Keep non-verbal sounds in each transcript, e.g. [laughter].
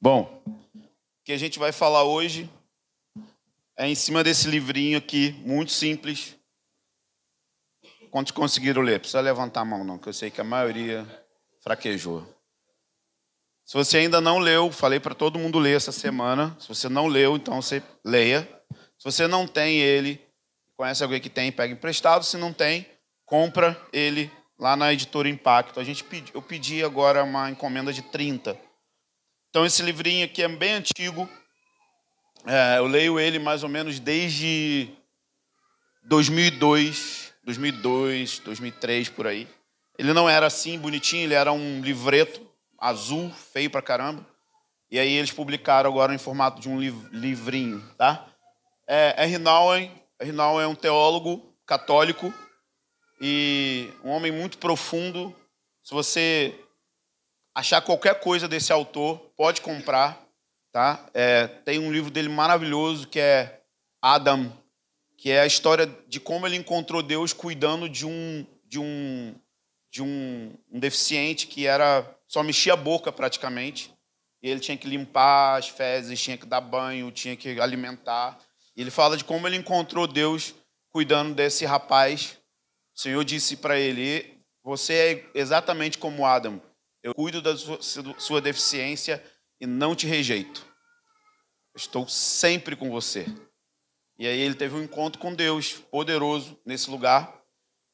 Bom, o que a gente vai falar hoje é em cima desse livrinho aqui, muito simples. Quantos conseguiram ler? Precisa levantar a mão, não, que eu sei que a maioria fraquejou. Se você ainda não leu, falei para todo mundo ler essa semana. Se você não leu, então você leia. Se você não tem ele, conhece alguém que tem, pega emprestado. Se não tem, compra ele lá na editora Impacto. A gente pedi, eu pedi agora uma encomenda de 30. Então, esse livrinho aqui é bem antigo. É, eu leio ele mais ou menos desde 2002, 2002, 2003, por aí. Ele não era assim, bonitinho, ele era um livreto azul, feio pra caramba. E aí eles publicaram agora em formato de um livrinho, tá? É, R. Nowen, R. É um teólogo católico e um homem muito profundo. Se você achar qualquer coisa desse autor, pode comprar, tá? É, tem um livro dele maravilhoso que é Adam, que é a história de como ele encontrou Deus cuidando de um de um de um, um deficiente que era só mexia a boca praticamente. E ele tinha que limpar as fezes, tinha que dar banho, tinha que alimentar. E ele fala de como ele encontrou Deus cuidando desse rapaz. O Senhor disse para ele: Você é exatamente como Adam. Eu cuido da sua deficiência e não te rejeito. estou sempre com você. E aí ele teve um encontro com Deus poderoso nesse lugar.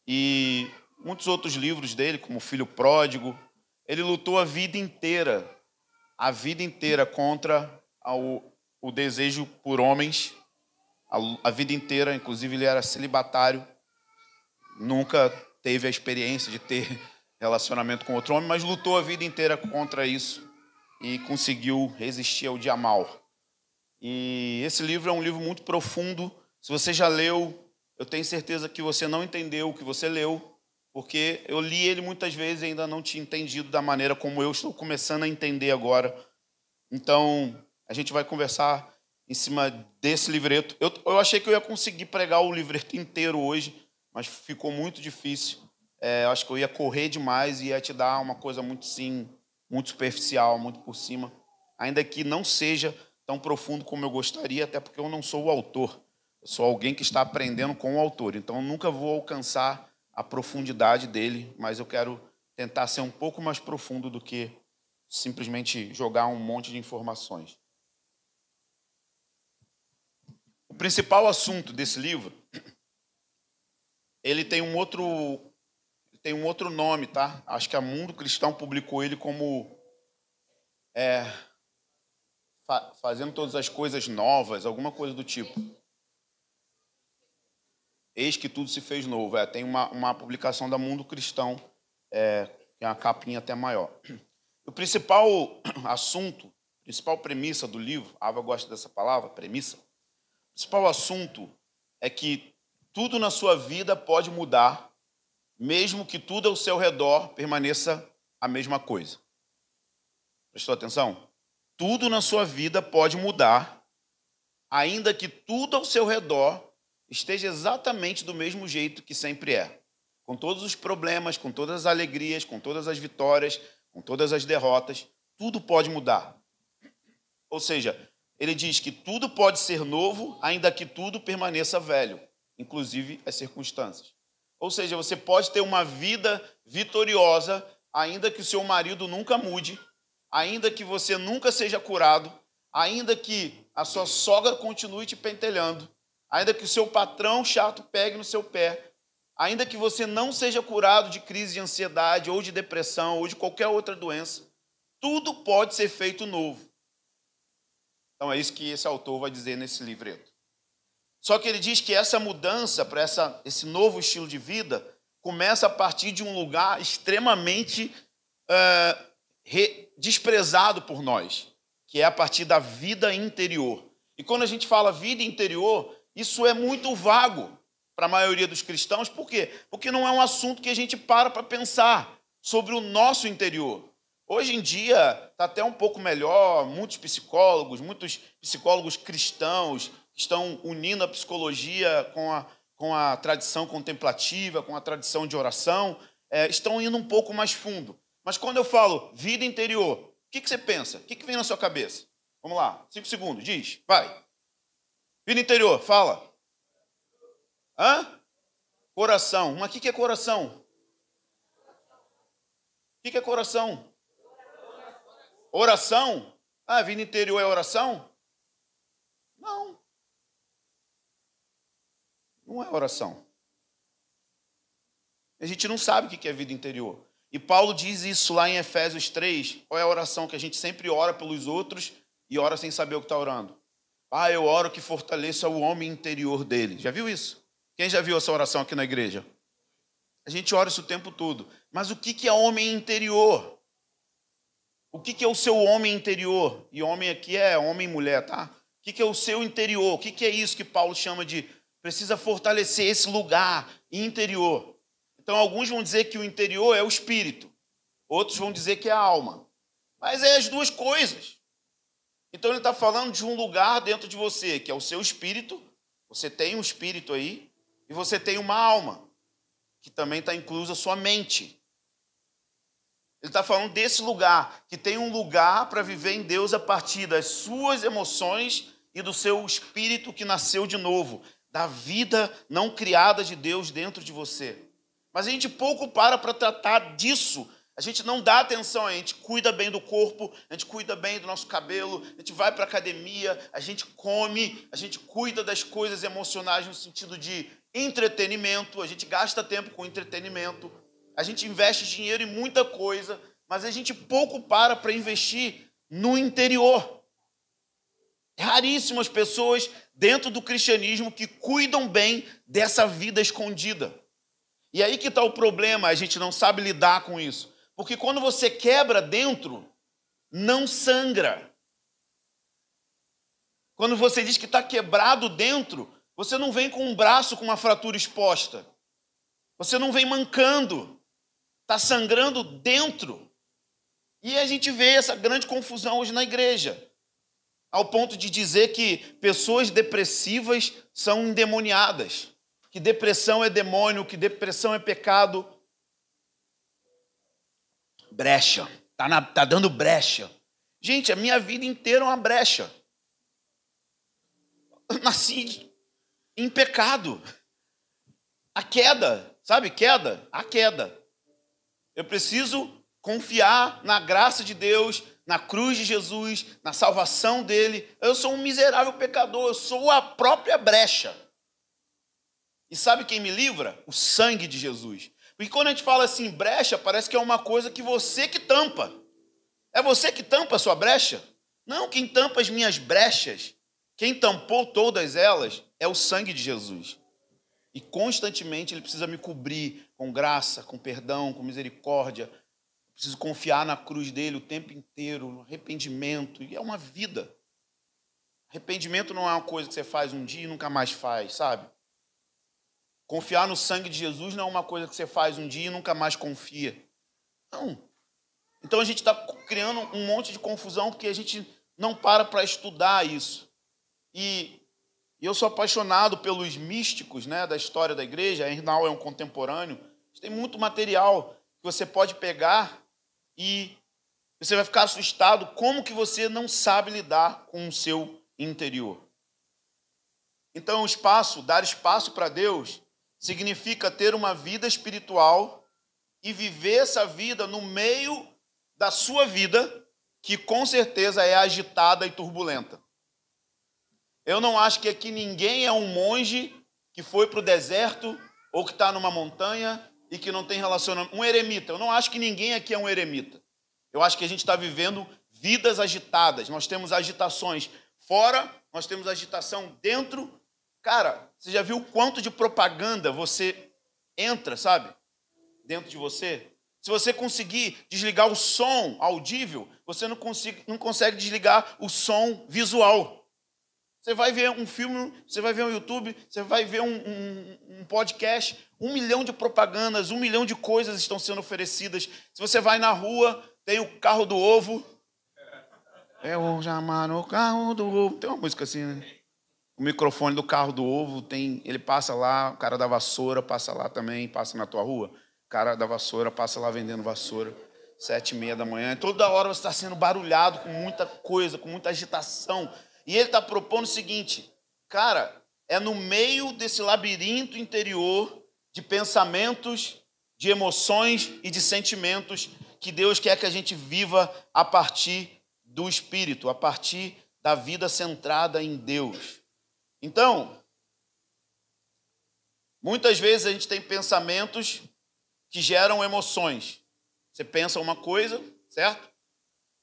E muitos outros livros dele, como Filho Pródigo, ele lutou a vida inteira, a vida inteira contra o, o desejo por homens, a, a vida inteira, inclusive ele era celibatário, nunca teve a experiência de ter relacionamento com outro homem, mas lutou a vida inteira contra isso e conseguiu resistir ao dia mal. E esse livro é um livro muito profundo. Se você já leu, eu tenho certeza que você não entendeu o que você leu, porque eu li ele muitas vezes e ainda não tinha entendido da maneira como eu estou começando a entender agora. Então, a gente vai conversar em cima desse livreto. Eu, eu achei que eu ia conseguir pregar o livreto [laughs] inteiro hoje, mas ficou muito difícil. É, acho que eu ia correr demais e ia te dar uma coisa muito sim, muito superficial, muito por cima, ainda que não seja tão profundo como eu gostaria, até porque eu não sou o autor. Eu sou alguém que está aprendendo com o autor, então eu nunca vou alcançar a profundidade dele, mas eu quero tentar ser um pouco mais profundo do que simplesmente jogar um monte de informações. O principal assunto desse livro, ele tem um outro tem um outro nome, tá? Acho que a Mundo Cristão publicou ele como é, fa fazendo todas as coisas novas, alguma coisa do tipo. Eis que tudo se fez novo. É, tem uma, uma publicação da Mundo Cristão, é, que é uma capinha até maior. O principal [clears throat] assunto, principal premissa do livro, a Ava gosta dessa palavra, premissa. O principal assunto é que tudo na sua vida pode mudar mesmo que tudo ao seu redor permaneça a mesma coisa. Prestou atenção? Tudo na sua vida pode mudar, ainda que tudo ao seu redor esteja exatamente do mesmo jeito que sempre é. Com todos os problemas, com todas as alegrias, com todas as vitórias, com todas as derrotas, tudo pode mudar. Ou seja, ele diz que tudo pode ser novo, ainda que tudo permaneça velho, inclusive as circunstâncias. Ou seja, você pode ter uma vida vitoriosa, ainda que o seu marido nunca mude, ainda que você nunca seja curado, ainda que a sua sogra continue te pentelhando, ainda que o seu patrão chato pegue no seu pé, ainda que você não seja curado de crise de ansiedade ou de depressão ou de qualquer outra doença, tudo pode ser feito novo. Então é isso que esse autor vai dizer nesse livreto. Só que ele diz que essa mudança para esse novo estilo de vida começa a partir de um lugar extremamente uh, re, desprezado por nós, que é a partir da vida interior. E quando a gente fala vida interior, isso é muito vago para a maioria dos cristãos, por quê? Porque não é um assunto que a gente para para pensar sobre o nosso interior. Hoje em dia está até um pouco melhor, muitos psicólogos, muitos psicólogos cristãos estão unindo a psicologia com a, com a tradição contemplativa, com a tradição de oração, é, estão indo um pouco mais fundo. Mas quando eu falo vida interior, o que, que você pensa? O que, que vem na sua cabeça? Vamos lá, cinco segundos, diz, vai. Vida interior, fala. Hã? Coração. Mas o que, que é coração? O que, que é coração? Oração? Ah, vida interior é oração? Não. Não é oração. A gente não sabe o que é vida interior. E Paulo diz isso lá em Efésios 3. Qual é a oração que a gente sempre ora pelos outros e ora sem saber o que está orando? Ah, eu oro que fortaleça o homem interior dele. Já viu isso? Quem já viu essa oração aqui na igreja? A gente ora isso o tempo todo. Mas o que é homem interior? O que é o seu homem interior? E homem aqui é homem e mulher, tá? O que é o seu interior? O que é isso que Paulo chama de precisa fortalecer esse lugar interior? Então, alguns vão dizer que o interior é o espírito, outros vão dizer que é a alma. Mas é as duas coisas. Então, ele está falando de um lugar dentro de você, que é o seu espírito. Você tem um espírito aí, e você tem uma alma, que também está inclusa a sua mente. Ele está falando desse lugar, que tem um lugar para viver em Deus a partir das suas emoções e do seu espírito que nasceu de novo, da vida não criada de Deus dentro de você. Mas a gente pouco para para tratar disso. A gente não dá atenção, a gente cuida bem do corpo, a gente cuida bem do nosso cabelo, a gente vai para academia, a gente come, a gente cuida das coisas emocionais no sentido de entretenimento, a gente gasta tempo com entretenimento, a gente investe dinheiro em muita coisa, mas a gente pouco para para investir no interior. É raríssimo as pessoas dentro do cristianismo que cuidam bem dessa vida escondida. E aí que está o problema, a gente não sabe lidar com isso. Porque quando você quebra dentro, não sangra. Quando você diz que está quebrado dentro, você não vem com um braço com uma fratura exposta. Você não vem mancando. Está sangrando dentro. E a gente vê essa grande confusão hoje na igreja. Ao ponto de dizer que pessoas depressivas são endemoniadas que depressão é demônio, que depressão é pecado. Brecha. Tá, na, tá dando brecha. Gente, a minha vida inteira é uma brecha. Eu nasci em pecado. A queda, sabe? Queda, a queda. Eu preciso confiar na graça de Deus, na cruz de Jesus, na salvação dele. Eu sou um miserável pecador, eu sou a própria brecha. E sabe quem me livra? O sangue de Jesus. Porque quando a gente fala assim, brecha, parece que é uma coisa que você que tampa. É você que tampa a sua brecha? Não, quem tampa as minhas brechas, quem tampou todas elas, é o sangue de Jesus. E constantemente ele precisa me cobrir com graça, com perdão, com misericórdia. Preciso confiar na cruz dele o tempo inteiro, no arrependimento. E é uma vida. Arrependimento não é uma coisa que você faz um dia e nunca mais faz, sabe? Confiar no sangue de Jesus não é uma coisa que você faz um dia e nunca mais confia. Não. Então a gente está criando um monte de confusão porque a gente não para para estudar isso. E eu sou apaixonado pelos místicos né, da história da igreja. Hernal é um contemporâneo. Tem muito material que você pode pegar e você vai ficar assustado como que você não sabe lidar com o seu interior. Então, espaço, dar espaço para Deus, significa ter uma vida espiritual e viver essa vida no meio da sua vida, que com certeza é agitada e turbulenta. Eu não acho que aqui ninguém é um monge que foi para o deserto ou que está numa montanha e que não tem relacionamento. Um eremita. Eu não acho que ninguém aqui é um eremita. Eu acho que a gente está vivendo vidas agitadas. Nós temos agitações fora, nós temos agitação dentro Cara, você já viu quanto de propaganda você entra, sabe? Dentro de você? Se você conseguir desligar o som audível, você não, consiga, não consegue desligar o som visual. Você vai ver um filme, você vai ver um YouTube, você vai ver um, um, um, podcast, um milhão de propagandas, um milhão de coisas estão sendo oferecidas. Se você vai na rua, tem o carro do ovo. É o chamar o carro do ovo. Tem uma música assim, né? O microfone do carro do ovo tem, ele passa lá, o cara da vassoura passa lá também, passa na tua rua. O cara da vassoura passa lá vendendo vassoura. sete e meia da manhã. E toda hora você está sendo barulhado com muita coisa, com muita agitação. E ele está propondo o seguinte, cara, é no meio desse labirinto interior de pensamentos, de emoções e de sentimentos que Deus quer que a gente viva a partir do Espírito, a partir da vida centrada em Deus. Então, muitas vezes a gente tem pensamentos que geram emoções. Você pensa uma coisa, certo?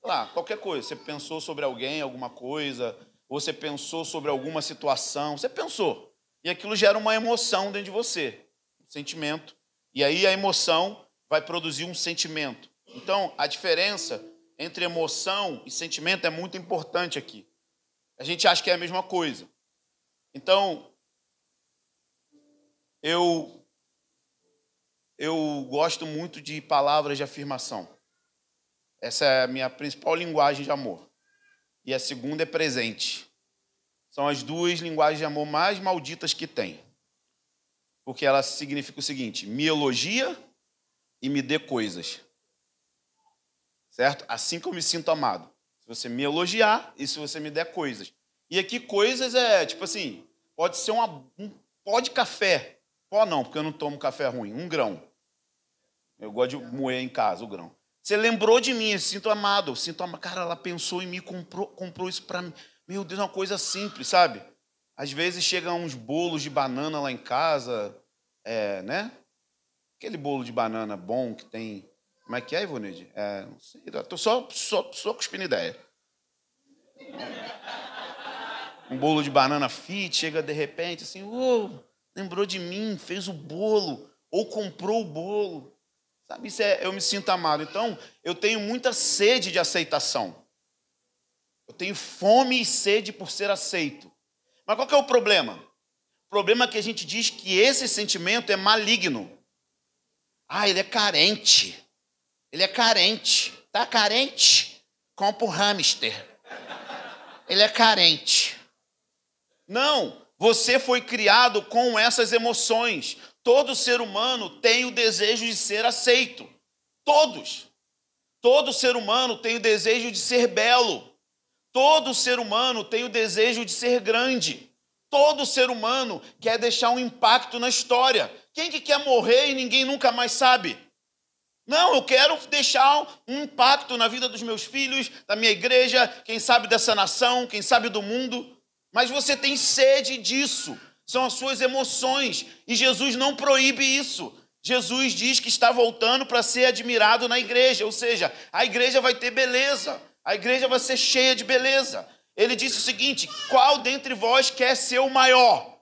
Lá, qualquer coisa. Você pensou sobre alguém, alguma coisa, você pensou sobre alguma situação, você pensou. E aquilo gera uma emoção dentro de você, um sentimento. E aí a emoção vai produzir um sentimento. Então, a diferença entre emoção e sentimento é muito importante aqui. A gente acha que é a mesma coisa. Então, eu eu gosto muito de palavras de afirmação. Essa é a minha principal linguagem de amor. E a segunda é presente. São as duas linguagens de amor mais malditas que tem. Porque ela significa o seguinte: me elogia e me dê coisas. Certo? Assim que eu me sinto amado. Se você me elogiar e se você me der coisas. E aqui coisas é, tipo assim, pode ser uma, um pó de café. Pó não, porque eu não tomo café ruim. Um grão. Eu gosto de moer em casa o grão. Você lembrou de mim, eu sinto amado, eu sinto amado. Cara, ela pensou em mim, comprou, comprou isso para mim. Meu Deus, é uma coisa simples, sabe? Às vezes chegam uns bolos de banana lá em casa, é, né? Aquele bolo de banana bom que tem. Como é que é, Ivonide? É, não sei, tô só, só, só cuspindo ideia. Um bolo de banana fit, chega de repente assim, oh, lembrou de mim, fez o bolo, ou comprou o bolo. Sabe, isso é, eu me sinto amado. Então, eu tenho muita sede de aceitação. Eu tenho fome e sede por ser aceito. Mas qual que é o problema? O problema é que a gente diz que esse sentimento é maligno. Ah, ele é carente. Ele é carente. Tá carente? Compra o hamster. Ele é carente. Não, você foi criado com essas emoções. Todo ser humano tem o desejo de ser aceito. Todos. Todo ser humano tem o desejo de ser belo. Todo ser humano tem o desejo de ser grande. Todo ser humano quer deixar um impacto na história. Quem que quer morrer e ninguém nunca mais sabe? Não, eu quero deixar um impacto na vida dos meus filhos, da minha igreja, quem sabe dessa nação, quem sabe do mundo. Mas você tem sede disso são as suas emoções. E Jesus não proíbe isso. Jesus diz que está voltando para ser admirado na igreja, ou seja, a igreja vai ter beleza, a igreja vai ser cheia de beleza. Ele disse o seguinte: qual dentre vós quer ser o maior?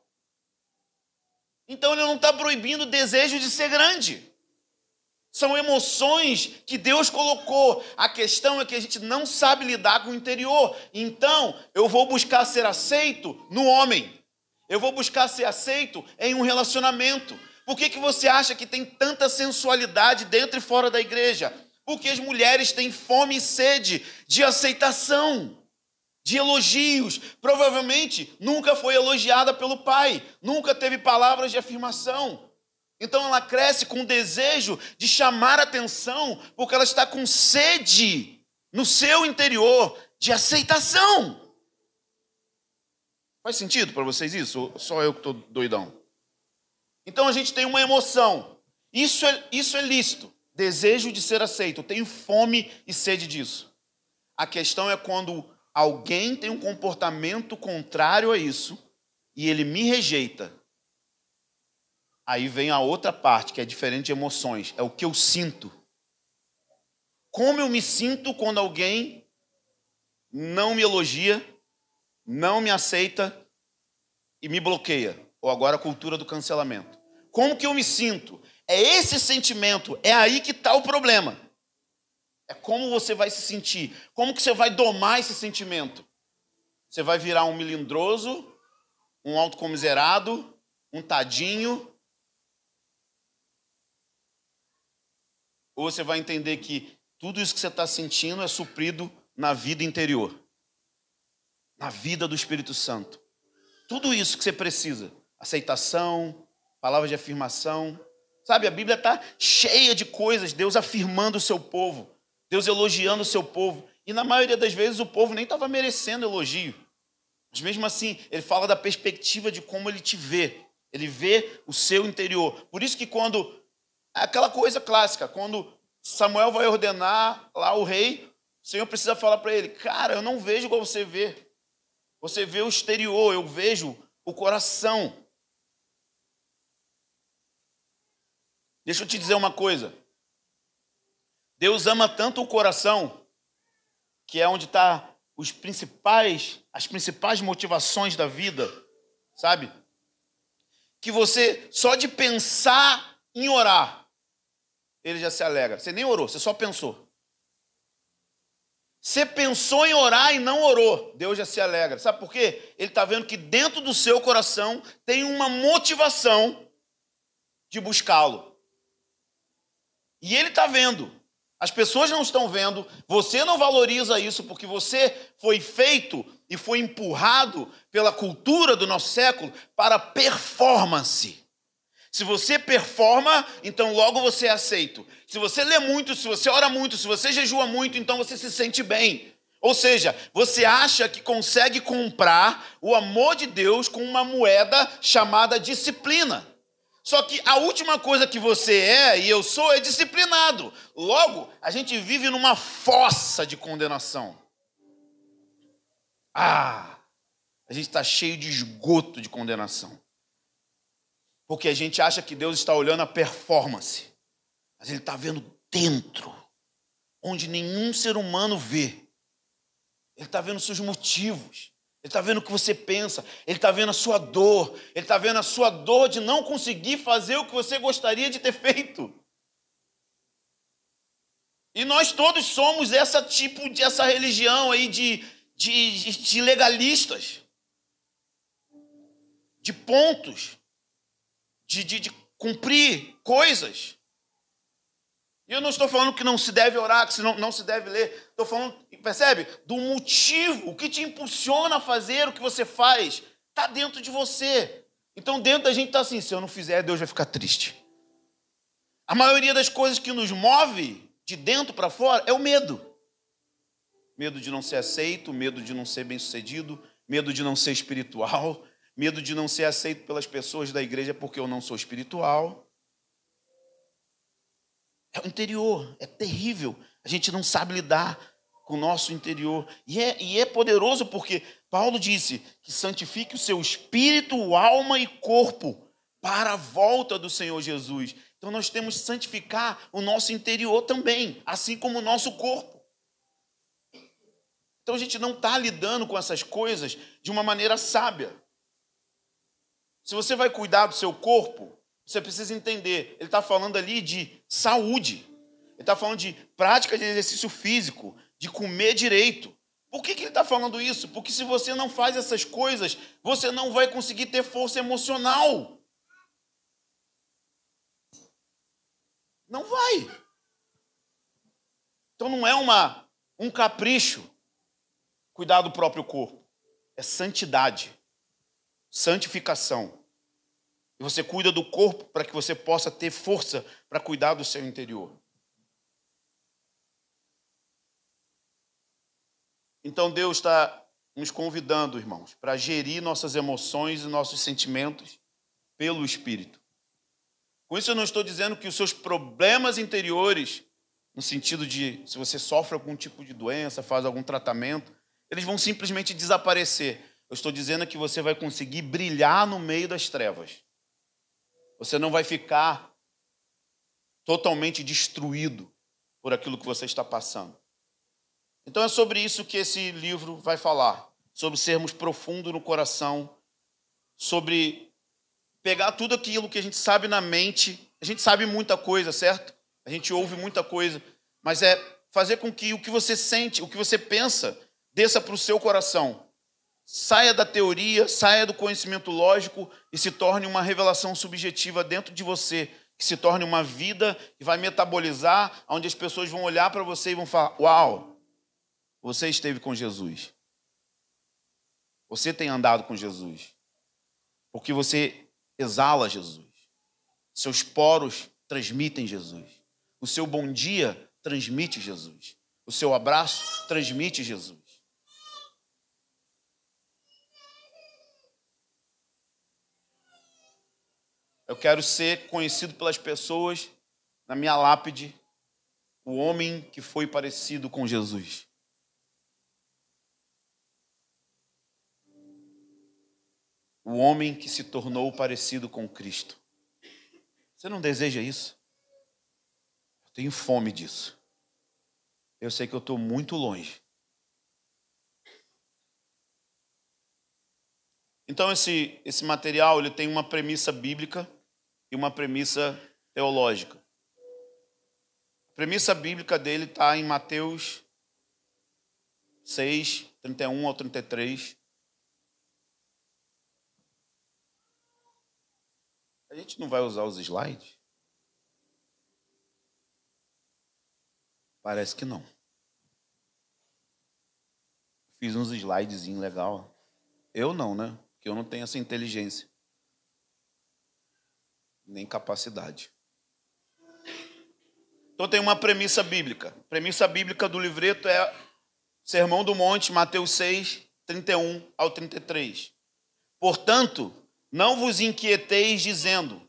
Então ele não está proibindo o desejo de ser grande. São emoções que Deus colocou. A questão é que a gente não sabe lidar com o interior. Então, eu vou buscar ser aceito no homem. Eu vou buscar ser aceito em um relacionamento. Por que, que você acha que tem tanta sensualidade dentro e fora da igreja? Porque as mulheres têm fome e sede de aceitação, de elogios. Provavelmente nunca foi elogiada pelo pai, nunca teve palavras de afirmação. Então ela cresce com o desejo de chamar atenção, porque ela está com sede no seu interior de aceitação. Faz sentido para vocês isso? Ou só eu que estou doidão? Então a gente tem uma emoção. Isso é, isso é lícito. Desejo de ser aceito. Eu tenho fome e sede disso. A questão é quando alguém tem um comportamento contrário a isso e ele me rejeita. Aí vem a outra parte, que é diferente de emoções. É o que eu sinto. Como eu me sinto quando alguém não me elogia, não me aceita e me bloqueia. Ou agora a cultura do cancelamento. Como que eu me sinto? É esse sentimento, é aí que está o problema. É como você vai se sentir. Como que você vai domar esse sentimento? Você vai virar um melindroso, um autocomiserado, um tadinho? Ou você vai entender que tudo isso que você está sentindo é suprido na vida interior? Na vida do Espírito Santo. Tudo isso que você precisa: aceitação, palavras de afirmação. Sabe, a Bíblia está cheia de coisas, Deus afirmando o seu povo. Deus elogiando o seu povo. E na maioria das vezes o povo nem estava merecendo elogio. Mas mesmo assim, ele fala da perspectiva de como ele te vê. Ele vê o seu interior. Por isso que quando. Aquela coisa clássica, quando Samuel vai ordenar lá o rei, o Senhor precisa falar para ele: Cara, eu não vejo igual você vê. Você vê o exterior, eu vejo o coração. Deixa eu te dizer uma coisa. Deus ama tanto o coração, que é onde está os principais, as principais motivações da vida, sabe? Que você só de pensar em orar, ele já se alegra. Você nem orou, você só pensou. Você pensou em orar e não orou, Deus já se alegra. Sabe por quê? Ele está vendo que dentro do seu coração tem uma motivação de buscá-lo. E ele está vendo. As pessoas não estão vendo, você não valoriza isso porque você foi feito e foi empurrado pela cultura do nosso século para performance. Se você performa, então logo você é aceito. Se você lê muito, se você ora muito, se você jejua muito, então você se sente bem. Ou seja, você acha que consegue comprar o amor de Deus com uma moeda chamada disciplina. Só que a última coisa que você é e eu sou é disciplinado. Logo, a gente vive numa fossa de condenação. Ah, a gente está cheio de esgoto de condenação. Porque a gente acha que Deus está olhando a performance, mas Ele está vendo dentro, onde nenhum ser humano vê. Ele está vendo seus motivos. Ele está vendo o que você pensa, ele está vendo a sua dor, ele está vendo a sua dor de não conseguir fazer o que você gostaria de ter feito. E nós todos somos essa tipo de essa religião aí de, de, de legalistas, de pontos, de, de, de cumprir coisas. E eu não estou falando que não se deve orar, que não, não se deve ler. Estou falando, percebe? Do motivo, o que te impulsiona a fazer o que você faz, está dentro de você. Então, dentro da gente está assim: se eu não fizer, Deus vai ficar triste. A maioria das coisas que nos move de dentro para fora é o medo. Medo de não ser aceito, medo de não ser bem-sucedido, medo de não ser espiritual, medo de não ser aceito pelas pessoas da igreja porque eu não sou espiritual. É o interior, é terrível. A gente não sabe lidar com o nosso interior. E é, e é poderoso porque Paulo disse que santifique o seu espírito, alma e corpo para a volta do Senhor Jesus. Então nós temos que santificar o nosso interior também, assim como o nosso corpo. Então a gente não está lidando com essas coisas de uma maneira sábia. Se você vai cuidar do seu corpo, você precisa entender, ele está falando ali de saúde. Ele está falando de prática de exercício físico, de comer direito. Por que, que ele está falando isso? Porque se você não faz essas coisas, você não vai conseguir ter força emocional. Não vai. Então não é uma, um capricho cuidar do próprio corpo. É santidade, santificação. E você cuida do corpo para que você possa ter força para cuidar do seu interior. Então Deus está nos convidando, irmãos, para gerir nossas emoções e nossos sentimentos pelo Espírito. Com isso, eu não estou dizendo que os seus problemas interiores, no sentido de se você sofre algum tipo de doença, faz algum tratamento, eles vão simplesmente desaparecer. Eu estou dizendo que você vai conseguir brilhar no meio das trevas. Você não vai ficar totalmente destruído por aquilo que você está passando. Então é sobre isso que esse livro vai falar, sobre sermos profundos no coração, sobre pegar tudo aquilo que a gente sabe na mente. A gente sabe muita coisa, certo? A gente ouve muita coisa, mas é fazer com que o que você sente, o que você pensa, desça para o seu coração saia da teoria, saia do conhecimento lógico e se torne uma revelação subjetiva dentro de você, que se torne uma vida que vai metabolizar, onde as pessoas vão olhar para você e vão falar: Uau, você esteve com Jesus. Você tem andado com Jesus. Porque você exala Jesus. Seus poros transmitem Jesus. O seu bom dia transmite Jesus. o seu abraço transmite Jesus. Eu quero ser conhecido pelas pessoas na minha lápide, o homem que foi parecido com Jesus. O homem que se tornou parecido com Cristo. Você não deseja isso? Eu tenho fome disso. Eu sei que eu estou muito longe. Então esse, esse material ele tem uma premissa bíblica e uma premissa teológica. A premissa bíblica dele está em Mateus 6, 31 ao 33. A gente não vai usar os slides? Parece que não. Fiz uns slidezinhos legal. Eu não, né? Porque eu não tenho essa inteligência. Nem capacidade. Então tem uma premissa bíblica. A premissa bíblica do livreto é Sermão do Monte, Mateus 6, 31 ao 33. Portanto, não vos inquieteis dizendo: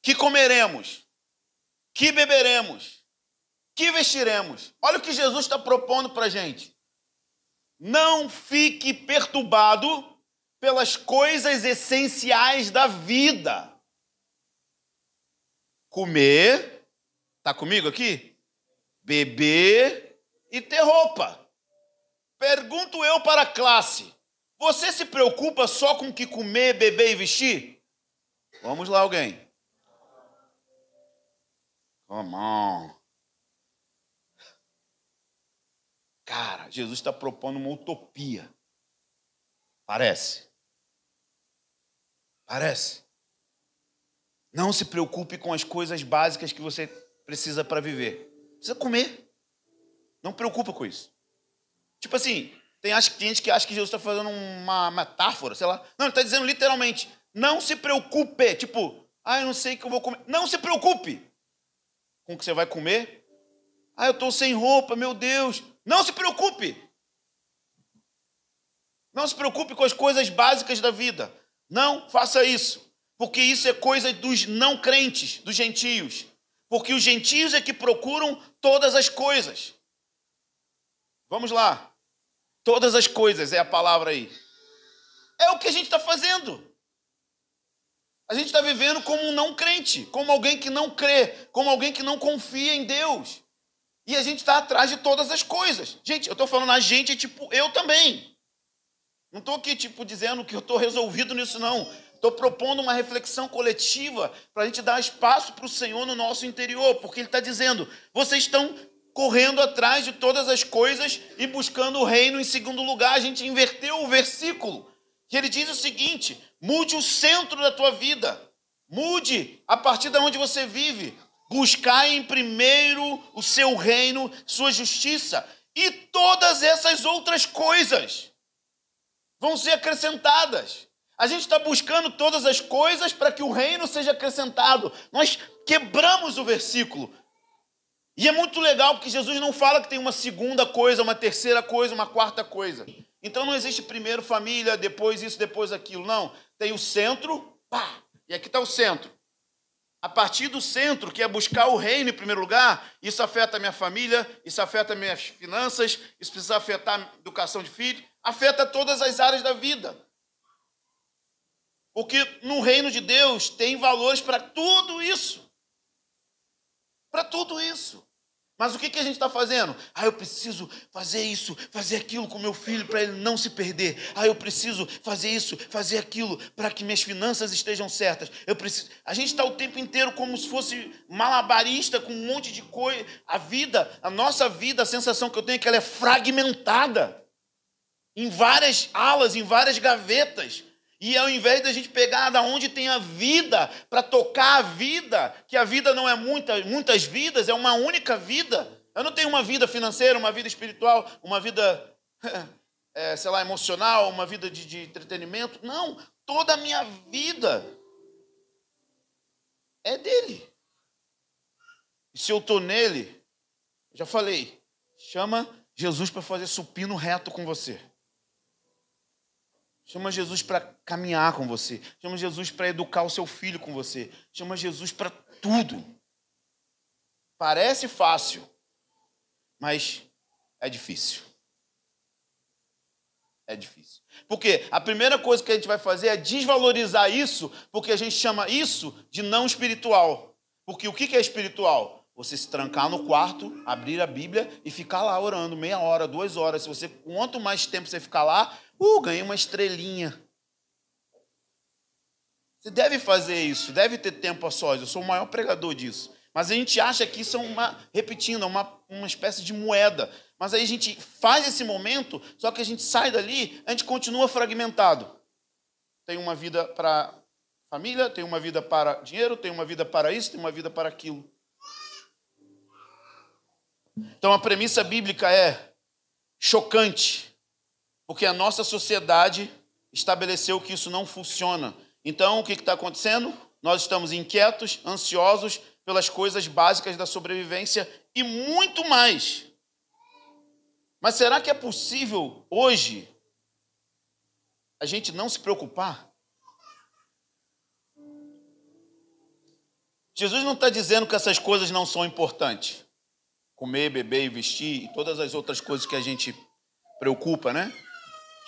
que comeremos, que beberemos, que vestiremos. Olha o que Jesus está propondo para a gente. Não fique perturbado pelas coisas essenciais da vida. Comer, tá comigo aqui? Beber e ter roupa. Pergunto eu para a classe: você se preocupa só com o que comer, beber e vestir? Vamos lá, alguém. Come on. Cara, Jesus está propondo uma utopia. Parece. Parece. Não se preocupe com as coisas básicas que você precisa para viver. Precisa comer. Não preocupa com isso. Tipo assim, tem gente que acha que Jesus está fazendo uma metáfora, sei lá. Não, ele está dizendo literalmente: não se preocupe. Tipo, ah, eu não sei o que eu vou comer. Não se preocupe com o que você vai comer. Ah, eu estou sem roupa, meu Deus. Não se preocupe. Não se preocupe com as coisas básicas da vida. Não faça isso. Porque isso é coisa dos não crentes, dos gentios. Porque os gentios é que procuram todas as coisas. Vamos lá. Todas as coisas é a palavra aí. É o que a gente está fazendo. A gente está vivendo como um não crente, como alguém que não crê, como alguém que não confia em Deus. E a gente está atrás de todas as coisas. Gente, eu estou falando a gente, tipo, eu também. Não estou aqui, tipo, dizendo que eu estou resolvido nisso, não. Estou propondo uma reflexão coletiva para a gente dar espaço para o Senhor no nosso interior, porque Ele está dizendo: vocês estão correndo atrás de todas as coisas e buscando o reino em segundo lugar. A gente inverteu o versículo, que ele diz o seguinte: mude o centro da tua vida, mude a partir de onde você vive. Buscar em primeiro o seu reino, sua justiça, e todas essas outras coisas vão ser acrescentadas. A gente está buscando todas as coisas para que o reino seja acrescentado. Nós quebramos o versículo. E é muito legal porque Jesus não fala que tem uma segunda coisa, uma terceira coisa, uma quarta coisa. Então não existe primeiro família, depois isso, depois aquilo. Não. Tem o centro, pá, e aqui está o centro. A partir do centro, que é buscar o reino em primeiro lugar, isso afeta a minha família, isso afeta minhas finanças, isso precisa afetar a educação de filho, afeta todas as áreas da vida. Porque no reino de Deus tem valores para tudo isso para tudo isso. Mas o que, que a gente está fazendo? Ah, eu preciso fazer isso, fazer aquilo com meu filho para ele não se perder. Ah, eu preciso fazer isso, fazer aquilo para que minhas finanças estejam certas. Eu preciso. A gente está o tempo inteiro como se fosse malabarista com um monte de coisa. A vida, a nossa vida, a sensação que eu tenho é que ela é fragmentada em várias alas, em várias gavetas. E ao invés da gente pegar da onde tem a vida para tocar a vida, que a vida não é muita, muitas vidas, é uma única vida. Eu não tenho uma vida financeira, uma vida espiritual, uma vida, [laughs] é, sei lá, emocional, uma vida de, de entretenimento. Não, toda a minha vida é dele. E se eu estou nele, já falei, Chama Jesus para fazer supino reto com você. Chama Jesus para caminhar com você. Chama Jesus para educar o seu filho com você. Chama Jesus para tudo. Parece fácil, mas é difícil. É difícil. Porque a primeira coisa que a gente vai fazer é desvalorizar isso, porque a gente chama isso de não espiritual. Porque o que é espiritual? Você se trancar no quarto, abrir a Bíblia e ficar lá orando meia hora, duas horas. Se você quanto mais tempo você ficar lá, uh, ganhei uma estrelinha. Você deve fazer isso, deve ter tempo a sós. Eu sou o maior pregador disso. Mas a gente acha que isso é uma, repetindo, é uma, uma espécie de moeda. Mas aí a gente faz esse momento, só que a gente sai dali, a gente continua fragmentado. Tem uma vida para família, tem uma vida para dinheiro, tem uma vida para isso, tem uma vida para aquilo. Então a premissa bíblica é chocante, porque a nossa sociedade estabeleceu que isso não funciona. Então o que está acontecendo? Nós estamos inquietos, ansiosos pelas coisas básicas da sobrevivência e muito mais. Mas será que é possível hoje a gente não se preocupar? Jesus não está dizendo que essas coisas não são importantes. Comer, beber e vestir e todas as outras coisas que a gente preocupa, né?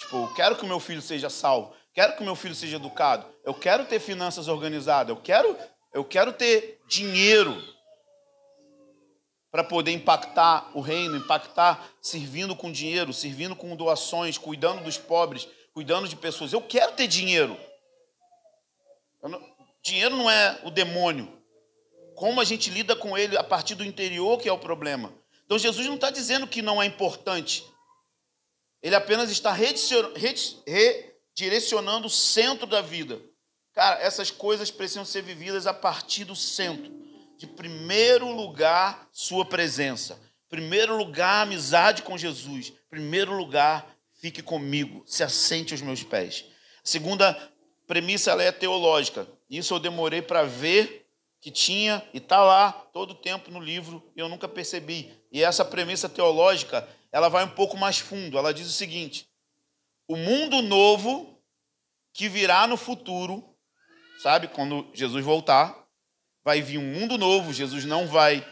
Tipo, quero que o meu filho seja salvo, quero que o meu filho seja educado, eu quero ter finanças organizadas, eu quero eu quero ter dinheiro para poder impactar o reino, impactar servindo com dinheiro, servindo com doações, cuidando dos pobres, cuidando de pessoas. Eu quero ter dinheiro. Não, dinheiro não é o demônio. Como a gente lida com ele a partir do interior que é o problema. Então Jesus não está dizendo que não é importante. Ele apenas está redirecionando o centro da vida. Cara, essas coisas precisam ser vividas a partir do centro. De primeiro lugar, sua presença. Primeiro lugar, amizade com Jesus. Primeiro lugar, fique comigo, se assente aos meus pés. A segunda premissa ela é teológica. Isso eu demorei para ver que tinha e está lá todo o tempo no livro e eu nunca percebi. E essa premissa teológica, ela vai um pouco mais fundo. Ela diz o seguinte: o mundo novo que virá no futuro sabe? Quando Jesus voltar, vai vir um mundo novo. Jesus não vai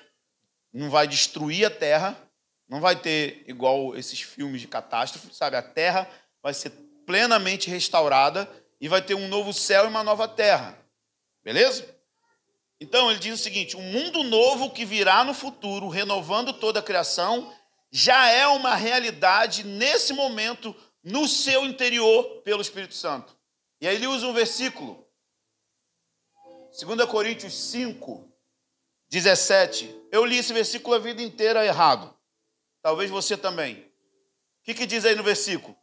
não vai destruir a terra, não vai ter igual esses filmes de catástrofe, sabe? A terra vai ser plenamente restaurada e vai ter um novo céu e uma nova terra. Beleza? Então ele diz o seguinte: um mundo novo que virá no futuro, renovando toda a criação, já é uma realidade nesse momento no seu interior pelo Espírito Santo. E aí ele usa um versículo 2 Coríntios 5, 17. Eu li esse versículo a vida inteira errado. Talvez você também. O que, que diz aí no versículo?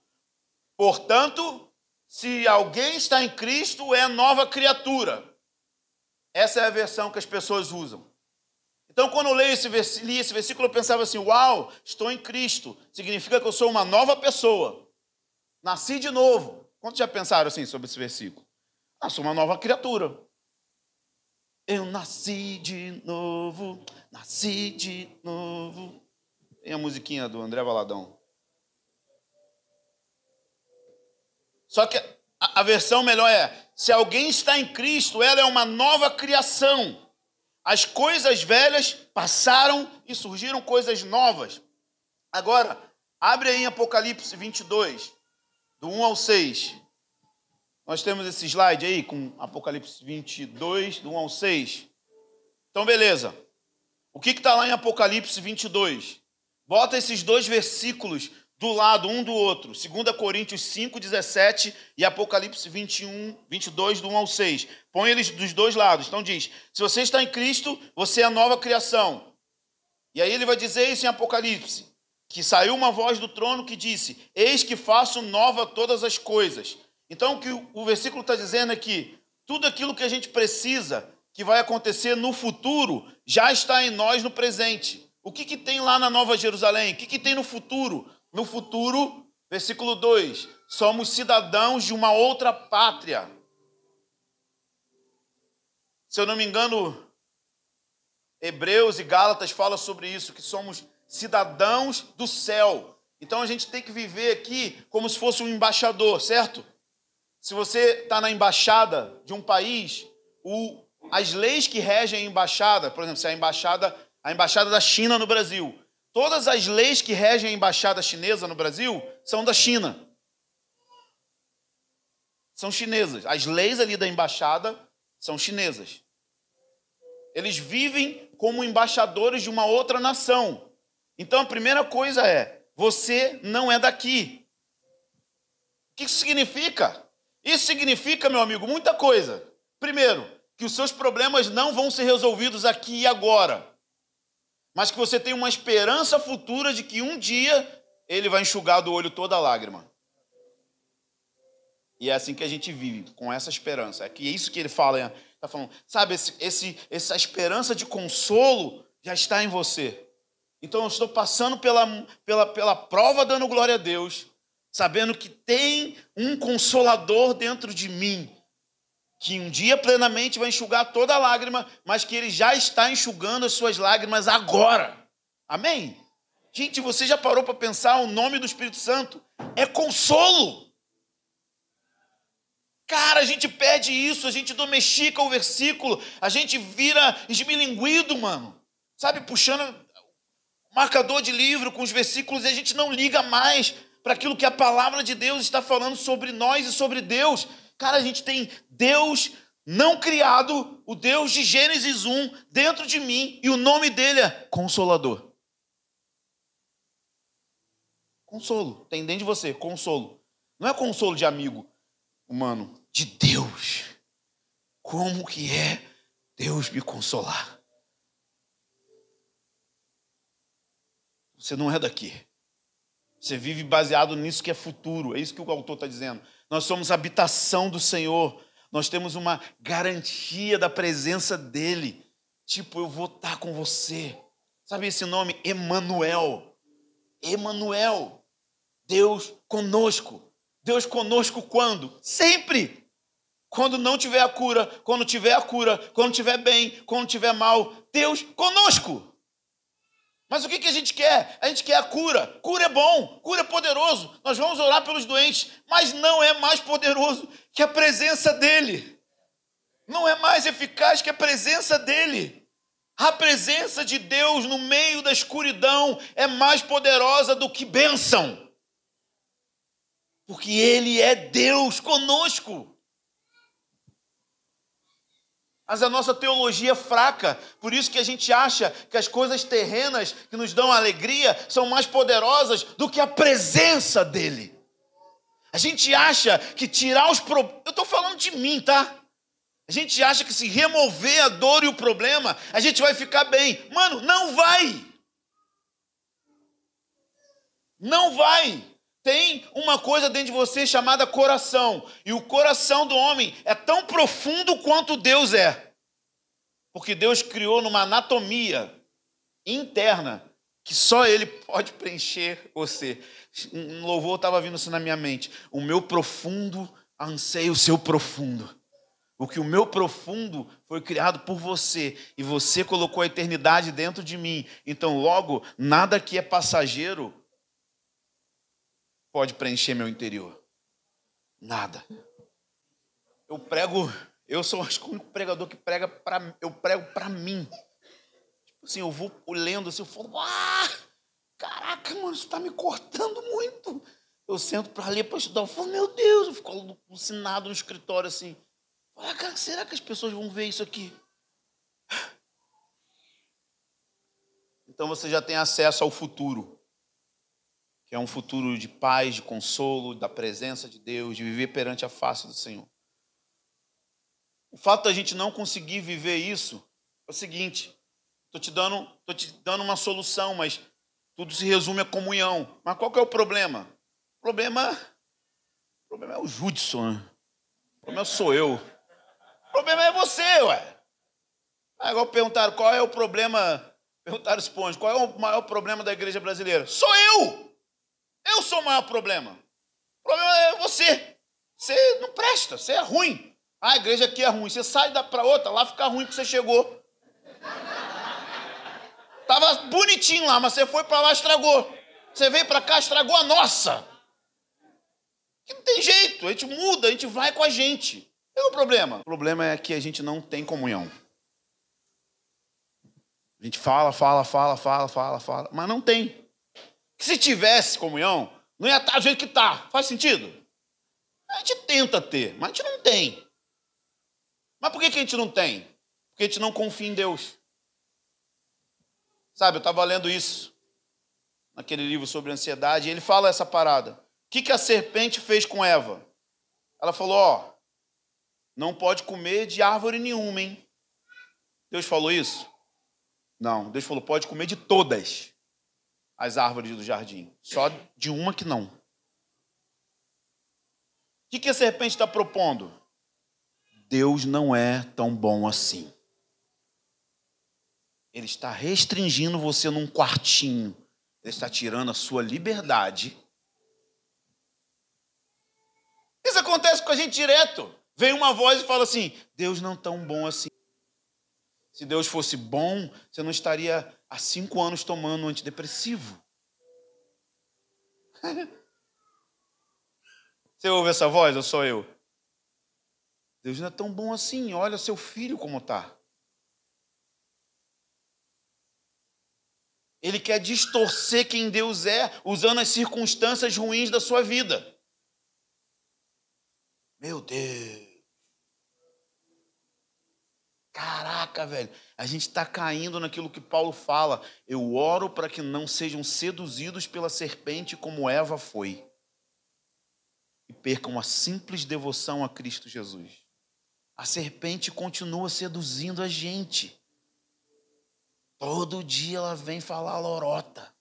Portanto, se alguém está em Cristo, é nova criatura. Essa é a versão que as pessoas usam. Então, quando eu leio esse li esse versículo, eu pensava assim: Uau, estou em Cristo. Significa que eu sou uma nova pessoa. Nasci de novo. Quantos já pensaram assim sobre esse versículo? Ah, sou uma nova criatura. Eu nasci de novo, nasci de novo. Tem a musiquinha do André Valadão. Só que a, a versão melhor é: se alguém está em Cristo, ela é uma nova criação. As coisas velhas passaram e surgiram coisas novas. Agora, abre aí em Apocalipse 22, do 1 ao 6. Nós temos esse slide aí com Apocalipse 22, do 1 ao 6. Então, beleza. O que está lá em Apocalipse 22? Bota esses dois versículos do lado um do outro. 2 Coríntios 5, 17 e Apocalipse 21, 22, do 1 ao 6. Põe eles dos dois lados. Então diz, se você está em Cristo, você é nova criação. E aí ele vai dizer isso em Apocalipse, que saiu uma voz do trono que disse, eis que faço nova todas as coisas. Então, o que o versículo está dizendo é que tudo aquilo que a gente precisa, que vai acontecer no futuro, já está em nós no presente. O que, que tem lá na Nova Jerusalém? O que, que tem no futuro? No futuro, versículo 2: somos cidadãos de uma outra pátria. Se eu não me engano, Hebreus e Gálatas falam sobre isso, que somos cidadãos do céu. Então a gente tem que viver aqui como se fosse um embaixador, certo? Se você está na embaixada de um país, o, as leis que regem a embaixada, por exemplo, se a embaixada, a embaixada da China no Brasil, todas as leis que regem a embaixada chinesa no Brasil são da China. São chinesas. As leis ali da embaixada são chinesas. Eles vivem como embaixadores de uma outra nação. Então a primeira coisa é: você não é daqui. O que isso significa? Isso significa, meu amigo, muita coisa. Primeiro, que os seus problemas não vão ser resolvidos aqui e agora, mas que você tem uma esperança futura de que um dia ele vai enxugar do olho toda a lágrima. E é assim que a gente vive, com essa esperança. É que é isso que ele fala, está falando. Sabe, esse, esse, essa esperança de consolo já está em você. Então eu estou passando pela, pela, pela prova dando glória a Deus, sabendo que tem um consolador dentro de mim, que um dia plenamente vai enxugar toda a lágrima, mas que ele já está enxugando as suas lágrimas agora. Amém? Gente, você já parou para pensar o nome do Espírito Santo? É consolo. Cara, a gente pede isso, a gente domestica o versículo, a gente vira esmilinguido, mano. Sabe, puxando marcador de livro com os versículos e a gente não liga mais para aquilo que a palavra de Deus está falando sobre nós e sobre Deus. Cara, a gente tem Deus não criado, o Deus de Gênesis 1 dentro de mim e o nome dele é Consolador. Consolo, tem dentro de você, consolo. Não é consolo de amigo humano, de Deus. Como que é Deus me consolar? Você não é daqui. Você vive baseado nisso que é futuro. É isso que o autor está dizendo. Nós somos habitação do Senhor. Nós temos uma garantia da presença dele. Tipo, eu vou estar tá com você. Sabe esse nome? Emanuel. Emanuel. Deus conosco. Deus conosco quando? Sempre. Quando não tiver a cura, quando tiver a cura, quando tiver bem, quando tiver mal, Deus conosco. Mas o que, que a gente quer? A gente quer a cura. Cura é bom, cura é poderoso. Nós vamos orar pelos doentes, mas não é mais poderoso que a presença dEle. Não é mais eficaz que a presença dEle. A presença de Deus no meio da escuridão é mais poderosa do que bênção. Porque Ele é Deus conosco. Mas a nossa teologia é fraca, por isso que a gente acha que as coisas terrenas que nos dão alegria são mais poderosas do que a presença dele. A gente acha que tirar os problemas. Eu estou falando de mim, tá? A gente acha que se remover a dor e o problema, a gente vai ficar bem. Mano, não vai. Não vai. Tem uma coisa dentro de você chamada coração. E o coração do homem é tão profundo quanto Deus é. Porque Deus criou numa anatomia interna que só Ele pode preencher você. Um louvor estava vindo assim na minha mente. O meu profundo anseia o seu profundo. Porque o meu profundo foi criado por você e você colocou a eternidade dentro de mim. Então, logo, nada que é passageiro pode preencher meu interior. Nada. Eu prego, eu sou acho, o único pregador que prega para eu prego para mim. Tipo assim, eu vou lendo assim, eu falo, ah, caraca, mano, isso está me cortando muito. Eu sento para ler, para estudar, eu falo, meu Deus, eu fico alucinado no escritório assim. Falo, ah, cara, será que as pessoas vão ver isso aqui? Então você já tem acesso ao futuro que é um futuro de paz, de consolo, da presença de Deus, de viver perante a face do Senhor. O fato da gente não conseguir viver isso é o seguinte: estou te dando, tô te dando uma solução, mas tudo se resume à comunhão. Mas qual que é o problema? O problema, o problema é o Judson. Né? O problema sou eu. O problema é você, ué. Ah, igual perguntaram qual é o problema. Perguntaram Esponja, qual é o maior problema da igreja brasileira? Sou eu! Eu sou o maior problema. O problema é você. Você não presta, você é ruim. Ah, a igreja aqui é ruim. Você sai para outra, lá fica ruim que você chegou. Tava bonitinho lá, mas você foi para lá estragou. Você veio para cá estragou a nossa. Que não tem jeito, a gente muda, a gente vai com a gente. Qual é o problema? O problema é que a gente não tem comunhão. A gente fala, fala, fala, fala, fala, fala, mas não tem. Que se tivesse comunhão, não ia estar do jeito que está. Faz sentido? A gente tenta ter, mas a gente não tem. Mas por que, que a gente não tem? Porque a gente não confia em Deus. Sabe, eu estava lendo isso naquele livro sobre ansiedade, e ele fala essa parada. O que, que a serpente fez com Eva? Ela falou: Ó, não pode comer de árvore nenhuma, hein? Deus falou isso? Não, Deus falou: pode comer de todas as árvores do jardim, só de uma que não. O que, que a serpente está propondo? Deus não é tão bom assim. Ele está restringindo você num quartinho. Ele está tirando a sua liberdade. Isso acontece com a gente direto. Vem uma voz e fala assim: Deus não é tão bom assim. Se Deus fosse bom, você não estaria há cinco anos tomando um antidepressivo. [laughs] Você ouve essa voz ou sou eu? Deus não é tão bom assim. Olha seu filho como está. Ele quer distorcer quem Deus é, usando as circunstâncias ruins da sua vida. Meu Deus. Caraca, velho, a gente está caindo naquilo que Paulo fala. Eu oro para que não sejam seduzidos pela serpente como Eva foi. E percam a simples devoção a Cristo Jesus. A serpente continua seduzindo a gente. Todo dia ela vem falar lorota.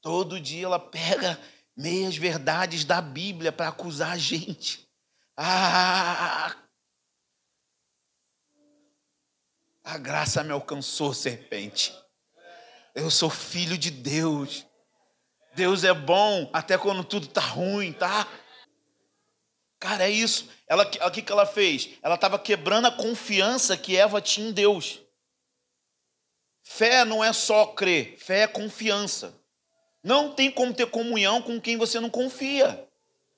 Todo dia ela pega meias verdades da Bíblia para acusar a gente. Ah! A graça me alcançou, serpente. Eu sou filho de Deus. Deus é bom até quando tudo tá ruim, tá? Cara, é isso. Ela, o que, que ela fez? Ela estava quebrando a confiança que Eva tinha em Deus. Fé não é só crer, fé é confiança. Não tem como ter comunhão com quem você não confia.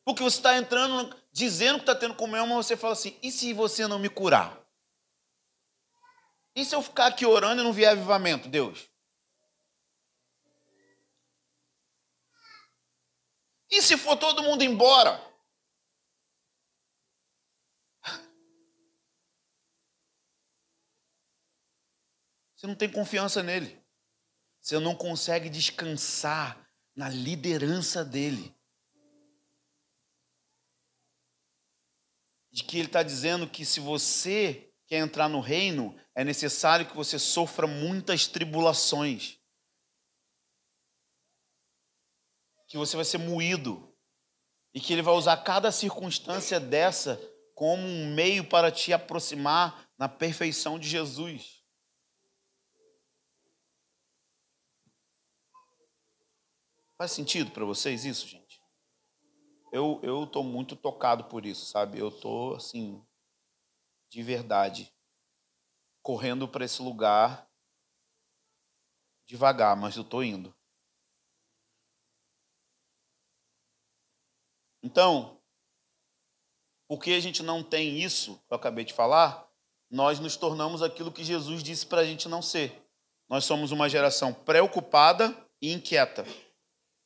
Porque você está entrando, dizendo que está tendo comunhão, mas você fala assim: e se você não me curar? E se eu ficar aqui orando e não vier avivamento, Deus? E se for todo mundo embora? Você não tem confiança nele. Você não consegue descansar na liderança dele. De que ele está dizendo que se você quer entrar no reino, é necessário que você sofra muitas tribulações. Que você vai ser moído. E que ele vai usar cada circunstância dessa como um meio para te aproximar na perfeição de Jesus. Faz sentido para vocês isso, gente? Eu eu muito tocado por isso, sabe? Eu tô assim de verdade correndo para esse lugar devagar, mas eu tô indo. Então, porque a gente não tem isso que eu acabei de falar, nós nos tornamos aquilo que Jesus disse para a gente não ser. Nós somos uma geração preocupada e inquieta.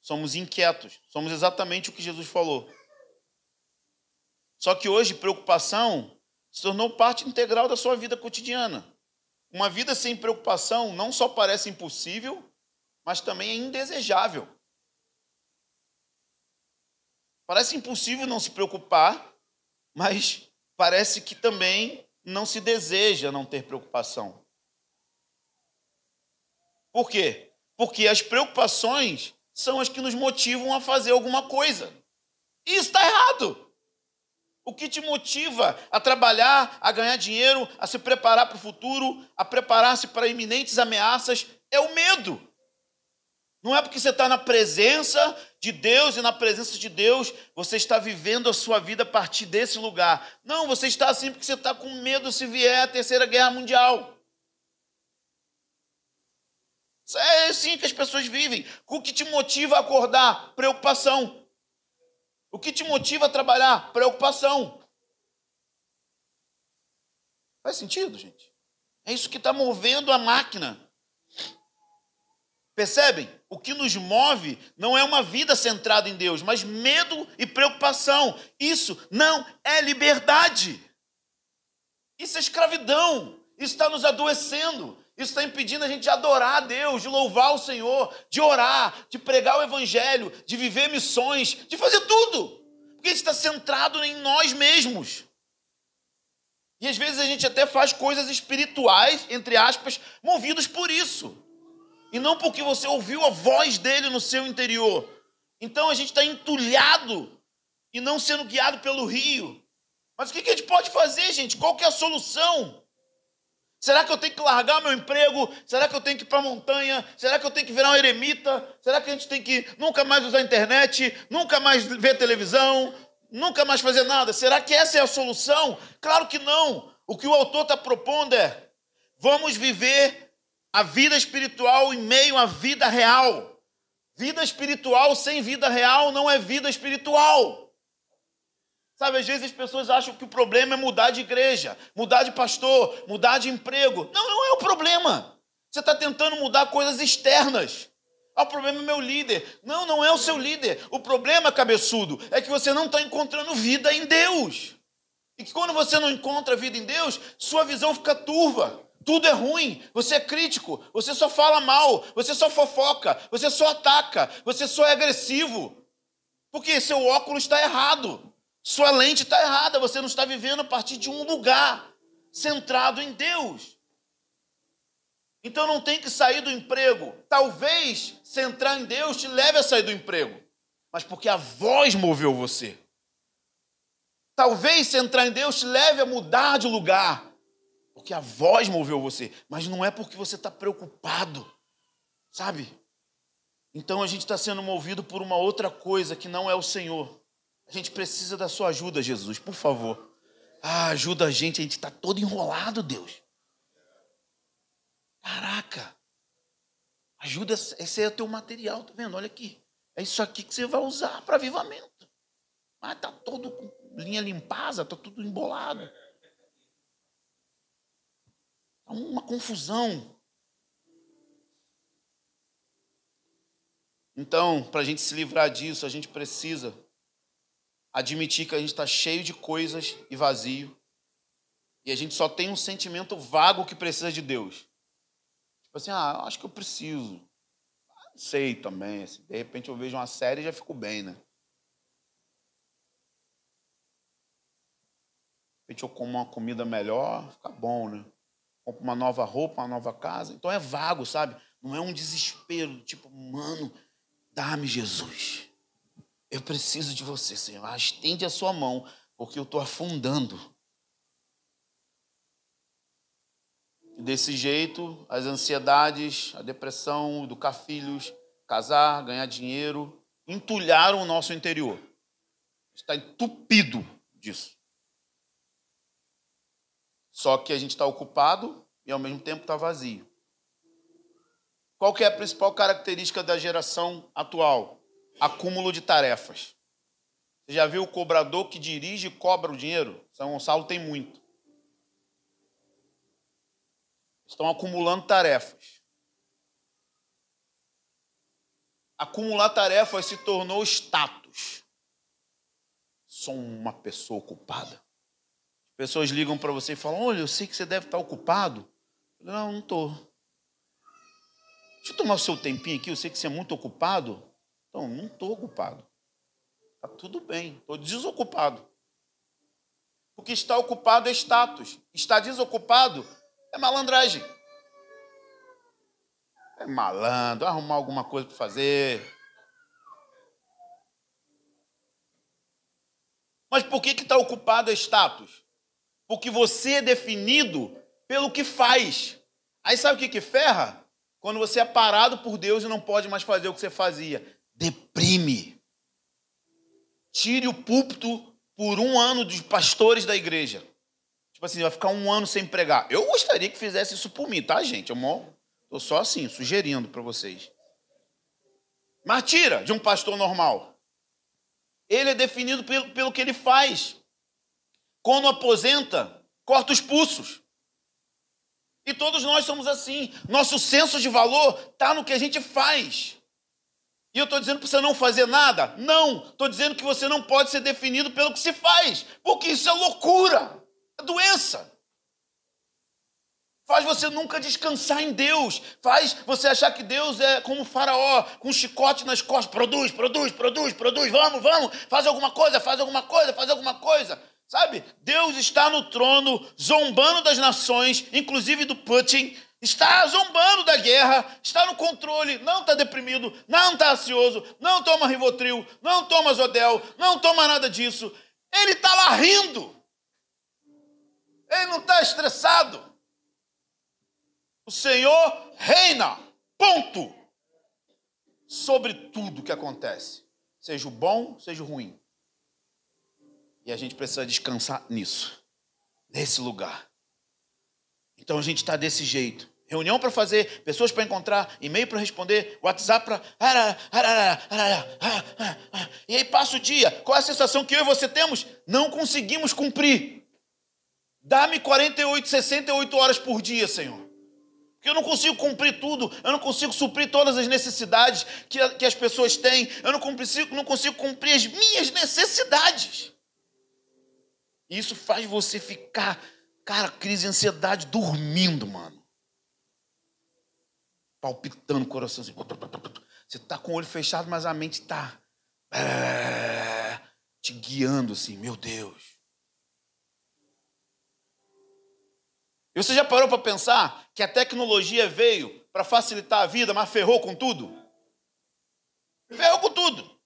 Somos inquietos. Somos exatamente o que Jesus falou. Só que hoje, preocupação se tornou parte integral da sua vida cotidiana. Uma vida sem preocupação não só parece impossível, mas também é indesejável. Parece impossível não se preocupar, mas parece que também não se deseja não ter preocupação. Por quê? Porque as preocupações são as que nos motivam a fazer alguma coisa. E isso está errado. O que te motiva a trabalhar, a ganhar dinheiro, a se preparar para o futuro, a preparar-se para iminentes ameaças, é o medo. Não é porque você está na presença de Deus e na presença de Deus você está vivendo a sua vida a partir desse lugar. Não, você está assim porque você está com medo se vier a terceira guerra mundial. É assim que as pessoas vivem. O que te motiva a acordar? Preocupação. O que te motiva a trabalhar? Preocupação. Faz sentido, gente? É isso que está movendo a máquina. Percebem? O que nos move não é uma vida centrada em Deus, mas medo e preocupação. Isso não é liberdade. Isso é escravidão. Isso está nos adoecendo. Isso está impedindo a gente de adorar a Deus, de louvar o Senhor, de orar, de pregar o Evangelho, de viver missões, de fazer tudo. Porque a gente está centrado em nós mesmos. E às vezes a gente até faz coisas espirituais, entre aspas, movidos por isso. E não porque você ouviu a voz dele no seu interior. Então a gente está entulhado e não sendo guiado pelo rio. Mas o que a gente pode fazer, gente? Qual que é a solução? Será que eu tenho que largar meu emprego? Será que eu tenho que ir para a montanha? Será que eu tenho que virar um eremita? Será que a gente tem que nunca mais usar a internet? Nunca mais ver televisão? Nunca mais fazer nada? Será que essa é a solução? Claro que não. O que o autor está propondo é: vamos viver a vida espiritual em meio à vida real. Vida espiritual sem vida real não é vida espiritual. Sabe, às vezes as pessoas acham que o problema é mudar de igreja, mudar de pastor, mudar de emprego. Não, não é o problema. Você está tentando mudar coisas externas. Ah, o problema é meu líder. Não, não é o seu líder. O problema, cabeçudo, é que você não está encontrando vida em Deus. E que quando você não encontra vida em Deus, sua visão fica turva. Tudo é ruim, você é crítico, você só fala mal, você só fofoca, você só ataca, você só é agressivo. Porque seu óculos está errado. Sua lente está errada, você não está vivendo a partir de um lugar centrado em Deus. Então não tem que sair do emprego. Talvez centrar em Deus te leve a sair do emprego, mas porque a voz moveu você. Talvez centrar em Deus te leve a mudar de lugar, porque a voz moveu você, mas não é porque você está preocupado, sabe? Então a gente está sendo movido por uma outra coisa que não é o Senhor. A gente precisa da sua ajuda, Jesus, por favor. Ah, ajuda a gente, a gente está todo enrolado, Deus. Caraca. Ajuda, esse é o teu material, tá vendo? Olha aqui. É isso aqui que você vai usar para avivamento. Mas ah, tá todo com linha limpasa, tá tudo embolado. É uma confusão. Então, para a gente se livrar disso, a gente precisa admitir que a gente está cheio de coisas e vazio, e a gente só tem um sentimento vago que precisa de Deus. Tipo assim, ah, acho que eu preciso. Ah, sei também. Assim, de repente eu vejo uma série e já fico bem, né? De repente eu como uma comida melhor, fica bom, né? Compro uma nova roupa, uma nova casa. Então é vago, sabe? Não é um desespero, tipo, mano, dá-me Jesus. Eu preciso de você, Senhor. Ah, estende a sua mão, porque eu estou afundando. Desse jeito, as ansiedades, a depressão, educar filhos, casar, ganhar dinheiro, entulharam o nosso interior. Está entupido disso. Só que a gente está ocupado e ao mesmo tempo está vazio. Qual que é a principal característica da geração atual? Acúmulo de tarefas. Você já viu o cobrador que dirige e cobra o dinheiro? São Gonçalo tem muito. Estão acumulando tarefas. Acumular tarefas se tornou status. Sou uma pessoa ocupada. Pessoas ligam para você e falam: Olha, eu sei que você deve estar ocupado. não, não estou. Deixa eu tomar o seu tempinho aqui, eu sei que você é muito ocupado. Então, não estou ocupado. Está tudo bem, estou desocupado. Porque estar ocupado é status. Estar desocupado é malandragem. É malandro, arrumar alguma coisa para fazer. Mas por que está ocupado é status? Porque você é definido pelo que faz. Aí sabe o que, que ferra? Quando você é parado por Deus e não pode mais fazer o que você fazia deprime. Tire o púlpito por um ano dos pastores da igreja. Tipo assim, vai ficar um ano sem pregar. Eu gostaria que fizesse isso por mim, tá, gente? É uma Estou só assim, sugerindo para vocês. Mas tira de um pastor normal. Ele é definido pelo, pelo que ele faz. Quando aposenta, corta os pulsos. E todos nós somos assim. Nosso senso de valor está no que a gente faz. E eu estou dizendo para você não fazer nada? Não. Estou dizendo que você não pode ser definido pelo que se faz. Porque isso é loucura. É doença. Faz você nunca descansar em Deus. Faz você achar que Deus é como um faraó, com um chicote nas costas. Produz, produz, produz, produz. Vamos, vamos. Faz alguma coisa, faz alguma coisa, faz alguma coisa. Sabe? Deus está no trono, zombando das nações, inclusive do Putin. Está zombando da guerra, está no controle, não está deprimido, não está ansioso, não toma Rivotril, não toma Zodel, não toma nada disso. Ele está lá rindo. Ele não está estressado. O Senhor reina, ponto. Sobre tudo que acontece, seja o bom, seja o ruim. E a gente precisa descansar nisso, nesse lugar. Então a gente está desse jeito. Reunião para fazer, pessoas para encontrar, e-mail para responder, WhatsApp para. E aí passa o dia. Qual é a sensação que eu e você temos? Não conseguimos cumprir. Dá-me 48, 68 horas por dia, Senhor. Porque eu não consigo cumprir tudo, eu não consigo suprir todas as necessidades que, que as pessoas têm, eu não consigo, não consigo cumprir as minhas necessidades. E isso faz você ficar, cara, crise de ansiedade, dormindo, mano. Palpitando o coração assim. Você tá com o olho fechado, mas a mente tá é, te guiando assim, meu Deus. E você já parou para pensar que a tecnologia veio para facilitar a vida, mas ferrou com tudo? Ferrou com tudo.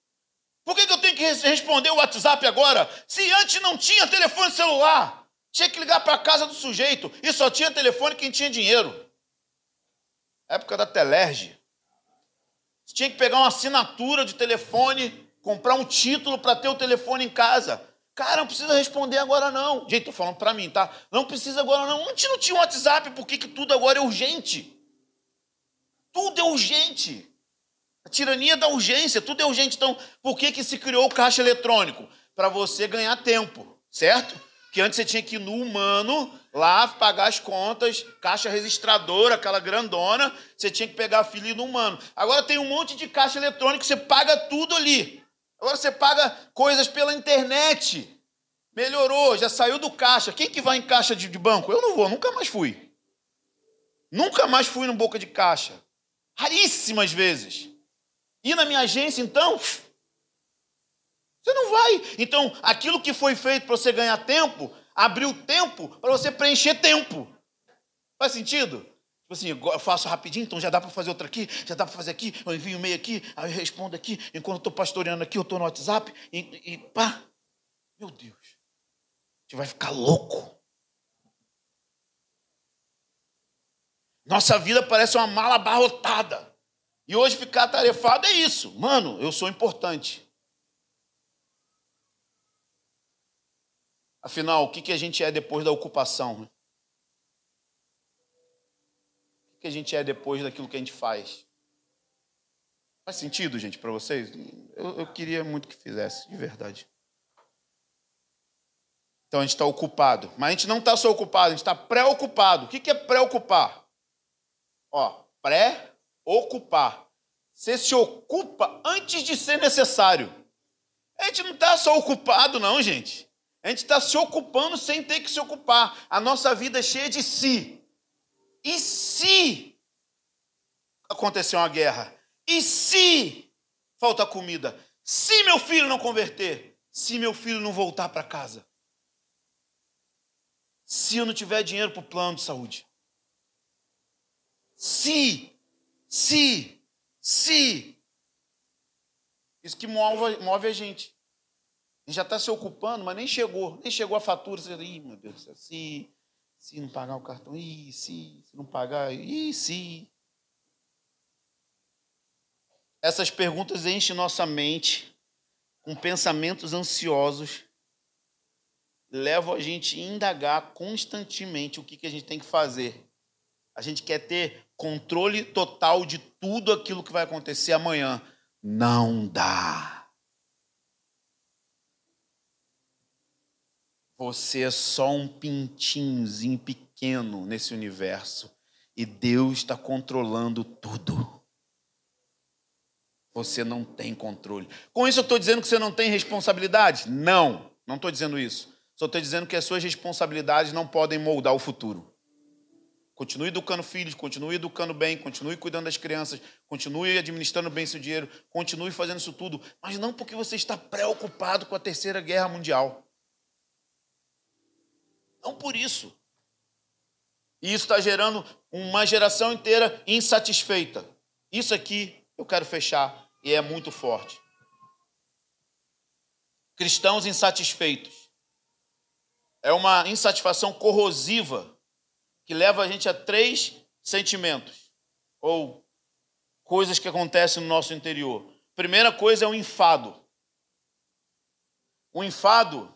Por que, que eu tenho que responder o WhatsApp agora? Se antes não tinha telefone celular, tinha que ligar para a casa do sujeito e só tinha telefone quem tinha dinheiro. Época da Telerge. Você tinha que pegar uma assinatura de telefone, comprar um título para ter o telefone em casa. Cara, não precisa responder agora não. Gente, tô falando para mim, tá? Não precisa agora não. Antes não tinha WhatsApp, por que, que tudo agora é urgente? Tudo é urgente. A tirania da urgência, tudo é urgente. Então, por que, que se criou o caixa eletrônico? Para você ganhar tempo, certo? Que antes você tinha que ir no humano, lá pagar as contas, caixa registradora, aquela grandona, você tinha que pegar a filha no humano. Agora tem um monte de caixa eletrônico, você paga tudo ali. Agora você paga coisas pela internet. Melhorou, já saiu do caixa. Quem que vai em caixa de, de banco? Eu não vou, nunca mais fui. Nunca mais fui no boca de caixa. Raríssimas vezes. E na minha agência, então, você não vai. Então, aquilo que foi feito para você ganhar tempo, abriu tempo para você preencher tempo. Faz sentido? Tipo assim, eu faço rapidinho, então já dá para fazer outra aqui, já dá para fazer aqui, eu envio e-mail aqui, aí eu respondo aqui, enquanto eu estou pastoreando aqui, eu estou no WhatsApp, e, e pá. Meu Deus, gente vai ficar louco. Nossa vida parece uma mala abarrotada. E hoje ficar tarefado é isso. Mano, eu sou importante. Afinal, o que a gente é depois da ocupação? que a gente é depois daquilo que a gente faz. Faz sentido, gente, para vocês? Eu, eu, queria muito que fizesse, de verdade. Então a gente está ocupado. Mas a gente não está só ocupado, a gente está preocupado. O que é preocupar? Ó, pré-ocupar. Você se ocupa antes de ser necessário. A gente não está só ocupado, não, gente. A gente está se ocupando sem ter que se ocupar. A nossa vida é cheia de si. E se acontecer uma guerra? E se falta comida? Se meu filho não converter? Se meu filho não voltar para casa? Se eu não tiver dinheiro para o plano de saúde? Se, se, se. Isso que move, move a gente. Gente já está se ocupando, mas nem chegou, nem chegou a fatura. Você, Ih, meu Deus, se, se não pagar o cartão, e se, se não pagar, e se. Essas perguntas enchem nossa mente com pensamentos ansiosos, levam a gente a indagar constantemente o que, que a gente tem que fazer. A gente quer ter controle total de tudo aquilo que vai acontecer amanhã. Não dá. Você é só um pintinhozinho pequeno nesse universo. E Deus está controlando tudo. Você não tem controle. Com isso, eu estou dizendo que você não tem responsabilidade? Não, não estou dizendo isso. Só estou dizendo que as suas responsabilidades não podem moldar o futuro. Continue educando filhos, continue educando bem, continue cuidando das crianças, continue administrando bem seu dinheiro, continue fazendo isso tudo, mas não porque você está preocupado com a terceira guerra mundial. Não por isso. E isso está gerando uma geração inteira insatisfeita. Isso aqui eu quero fechar e é muito forte. Cristãos insatisfeitos. É uma insatisfação corrosiva que leva a gente a três sentimentos ou coisas que acontecem no nosso interior. Primeira coisa é o enfado. O enfado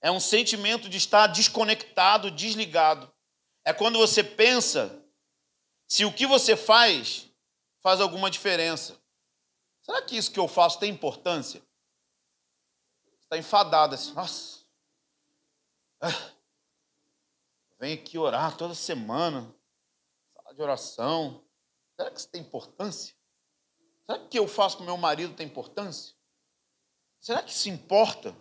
é um sentimento de estar desconectado, desligado. É quando você pensa se o que você faz faz alguma diferença. Será que isso que eu faço tem importância? Está enfadado assim, nossa. Ah, Vem aqui orar toda semana, sala de oração. Será que isso tem importância? Será que o que eu faço com meu marido tem importância? Será que isso importa?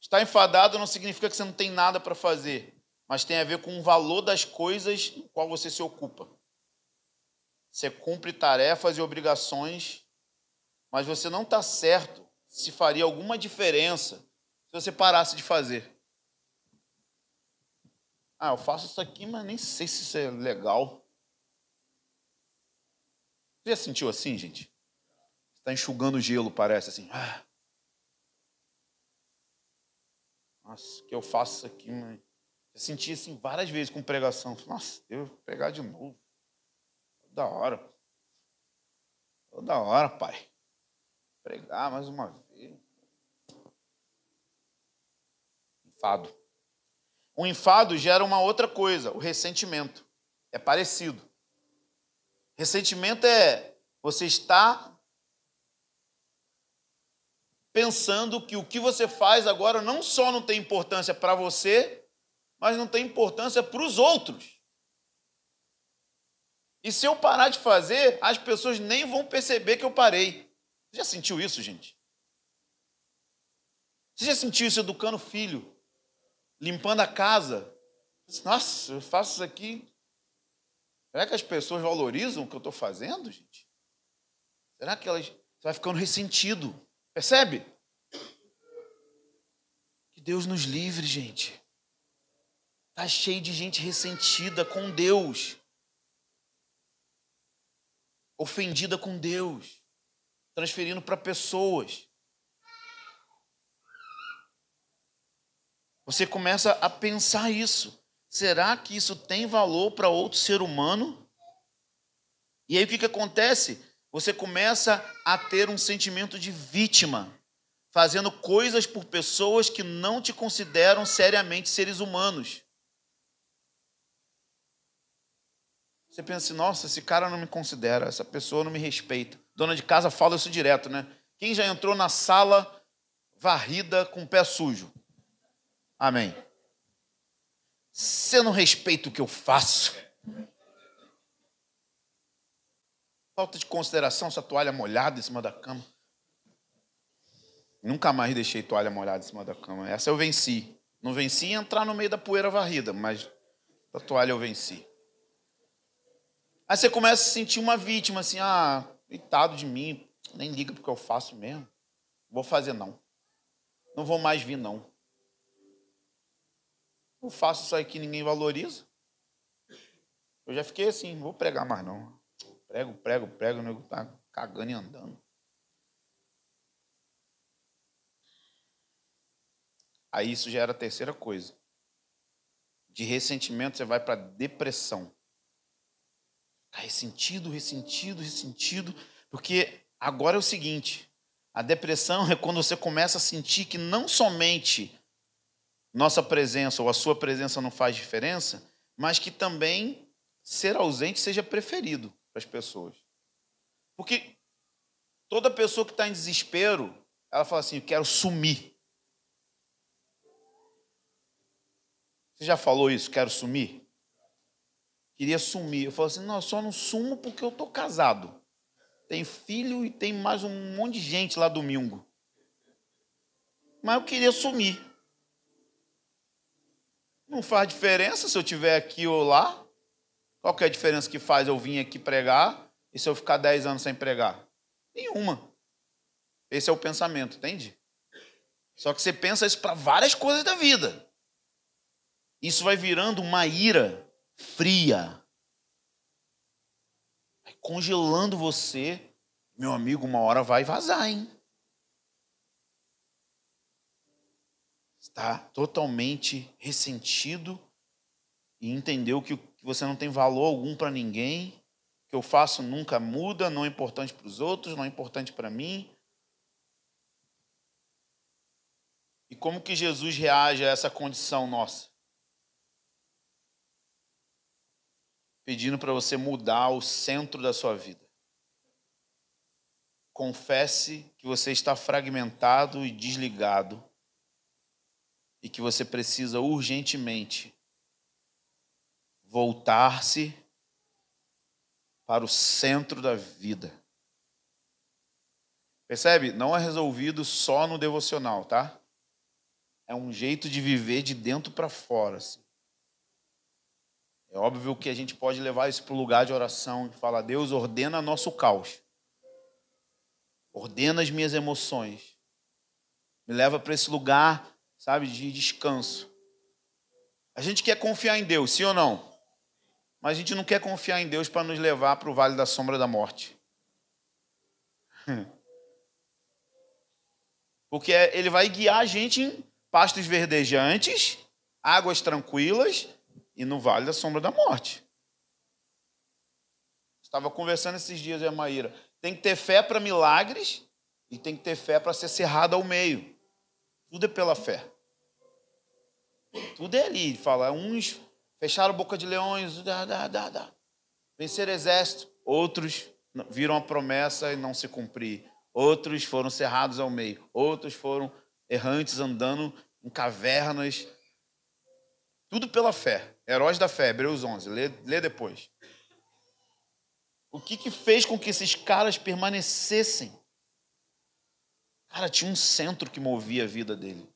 Estar enfadado não significa que você não tem nada para fazer, mas tem a ver com o valor das coisas com qual você se ocupa. Você cumpre tarefas e obrigações, mas você não está certo se faria alguma diferença se você parasse de fazer. Ah, eu faço isso aqui, mas nem sei se isso é legal. Você já sentiu assim, gente? Está enxugando gelo, parece assim. Ah. Nossa, que eu faço aqui, mas. Eu senti assim várias vezes com pregação. Nossa, vou pregar de novo. Toda hora. Toda hora, pai. Pregar mais uma vez. Enfado. O enfado gera uma outra coisa, o ressentimento. É parecido. Ressentimento é você está pensando que o que você faz agora não só não tem importância para você, mas não tem importância para os outros. E se eu parar de fazer, as pessoas nem vão perceber que eu parei. Você já sentiu isso, gente? Você já sentiu isso educando filho? limpando a casa. Nossa, eu faço isso aqui. Será que as pessoas valorizam o que eu estou fazendo, gente? Será que elas. Você vai ficando ressentido. Percebe? Que Deus nos livre, gente. Está cheio de gente ressentida com Deus. Ofendida com Deus. Transferindo para pessoas. Você começa a pensar isso. Será que isso tem valor para outro ser humano? E aí o que, que acontece? Você começa a ter um sentimento de vítima, fazendo coisas por pessoas que não te consideram seriamente seres humanos. Você pensa assim, nossa, esse cara não me considera, essa pessoa não me respeita. Dona de casa fala isso direto, né? Quem já entrou na sala varrida com o pé sujo? Amém. Você não respeita o que eu faço. Falta de consideração essa toalha molhada em cima da cama. Nunca mais deixei toalha molhada em cima da cama. Essa eu venci. Não venci entrar no meio da poeira varrida, mas a toalha eu venci. Aí você começa a se sentir uma vítima, assim, ah, coitado de mim, nem liga porque eu faço mesmo. Vou fazer não. Não vou mais vir não. Eu faço isso aqui, ninguém valoriza. Eu já fiquei assim, não vou pregar mais não. Prego, prego, prego, o nego tá cagando e andando. Aí isso já era a terceira coisa. De ressentimento você vai para depressão. Tá ressentido, ressentido, ressentido, porque agora é o seguinte, a depressão é quando você começa a sentir que não somente nossa presença ou a sua presença não faz diferença, mas que também ser ausente seja preferido para as pessoas. Porque toda pessoa que está em desespero, ela fala assim: eu quero sumir. Você já falou isso? Quero sumir? Queria sumir. Eu falo assim: não, eu só não sumo porque eu estou casado. Tem filho e tem mais um monte de gente lá domingo. Mas eu queria sumir. Não faz diferença se eu estiver aqui ou lá. Qual que é a diferença que faz eu vir aqui pregar e se eu ficar 10 anos sem pregar? Nenhuma. Esse é o pensamento, entende? Só que você pensa isso para várias coisas da vida. Isso vai virando uma ira fria. Vai congelando você. Meu amigo, uma hora vai vazar, hein? Está totalmente ressentido e entendeu que você não tem valor algum para ninguém, que eu faço nunca muda, não é importante para os outros, não é importante para mim. E como que Jesus reage a essa condição nossa? Pedindo para você mudar o centro da sua vida. Confesse que você está fragmentado e desligado e que você precisa urgentemente voltar-se para o centro da vida. Percebe? Não é resolvido só no devocional, tá? É um jeito de viver de dentro para fora. Assim. É óbvio que a gente pode levar isso para o lugar de oração e falar: Deus, ordena nosso caos. Ordena as minhas emoções. Me leva para esse lugar, sabe, de descanso. A gente quer confiar em Deus, sim ou não? Mas a gente não quer confiar em Deus para nos levar para o vale da sombra da morte. [laughs] Porque ele vai guiar a gente em pastos verdejantes, águas tranquilas e no vale da sombra da morte. Estava conversando esses dias, a Maíra. Tem que ter fé para milagres e tem que ter fé para ser cerrado ao meio. Tudo é pela fé. Tudo é ali. Fala, uns fecharam boca de leões, dá, dá, dá, dá. vencer exército. Outros viram a promessa e não se cumprir. Outros foram cerrados ao meio. Outros foram errantes andando em cavernas. Tudo pela fé. Heróis da fé, Hebreus 11. Lê, lê depois. O que, que fez com que esses caras permanecessem? Cara, tinha um centro que movia a vida dele.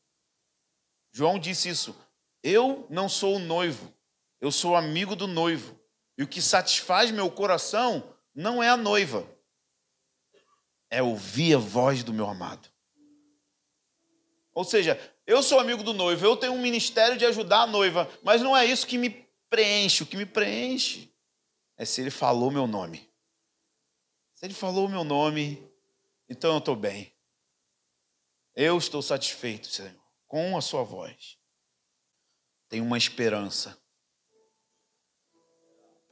João disse isso. Eu não sou o noivo, eu sou amigo do noivo. E o que satisfaz meu coração não é a noiva, é ouvir a voz do meu amado. Ou seja, eu sou amigo do noivo, eu tenho um ministério de ajudar a noiva, mas não é isso que me preenche. O que me preenche é se ele falou meu nome. Se ele falou meu nome, então eu estou bem. Eu estou satisfeito, Senhor, com a sua voz. Tem uma esperança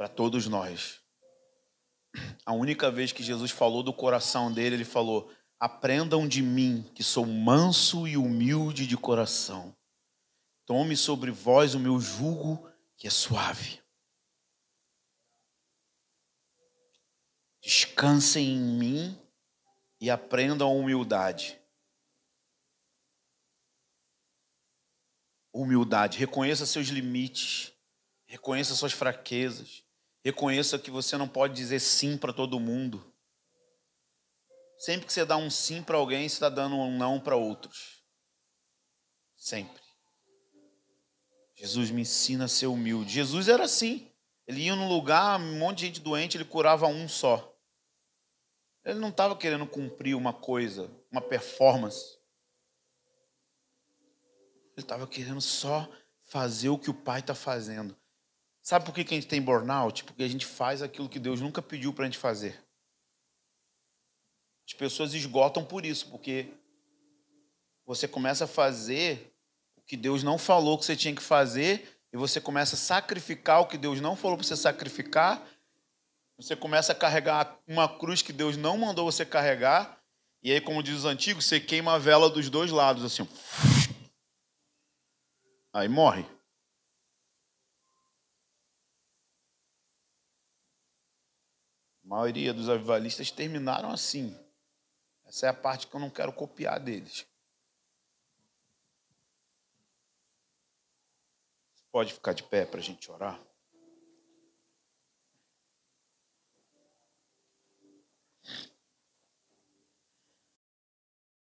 para todos nós. A única vez que Jesus falou do coração dele, ele falou: Aprendam de mim, que sou manso e humilde de coração. Tome sobre vós o meu jugo, que é suave. Descansem em mim e aprendam humildade. Humildade, reconheça seus limites, reconheça suas fraquezas, Reconheça que você não pode dizer sim para todo mundo. Sempre que você dá um sim para alguém, você está dando um não para outros. Sempre. Jesus me ensina a ser humilde. Jesus era assim. Ele ia num lugar, um monte de gente doente, ele curava um só. Ele não estava querendo cumprir uma coisa, uma performance. Ele estava querendo só fazer o que o Pai está fazendo. Sabe por que, a gente tem burnout? Porque a gente faz aquilo que Deus nunca pediu para a gente fazer. As pessoas esgotam por isso, porque você começa a fazer o que Deus não falou que você tinha que fazer, e você começa a sacrificar o que Deus não falou para você sacrificar, você começa a carregar uma cruz que Deus não mandou você carregar, e aí, como diz os antigos, você queima a vela dos dois lados, assim. Aí morre. Maioria dos avivalistas terminaram assim. Essa é a parte que eu não quero copiar deles. Pode ficar de pé para a gente orar?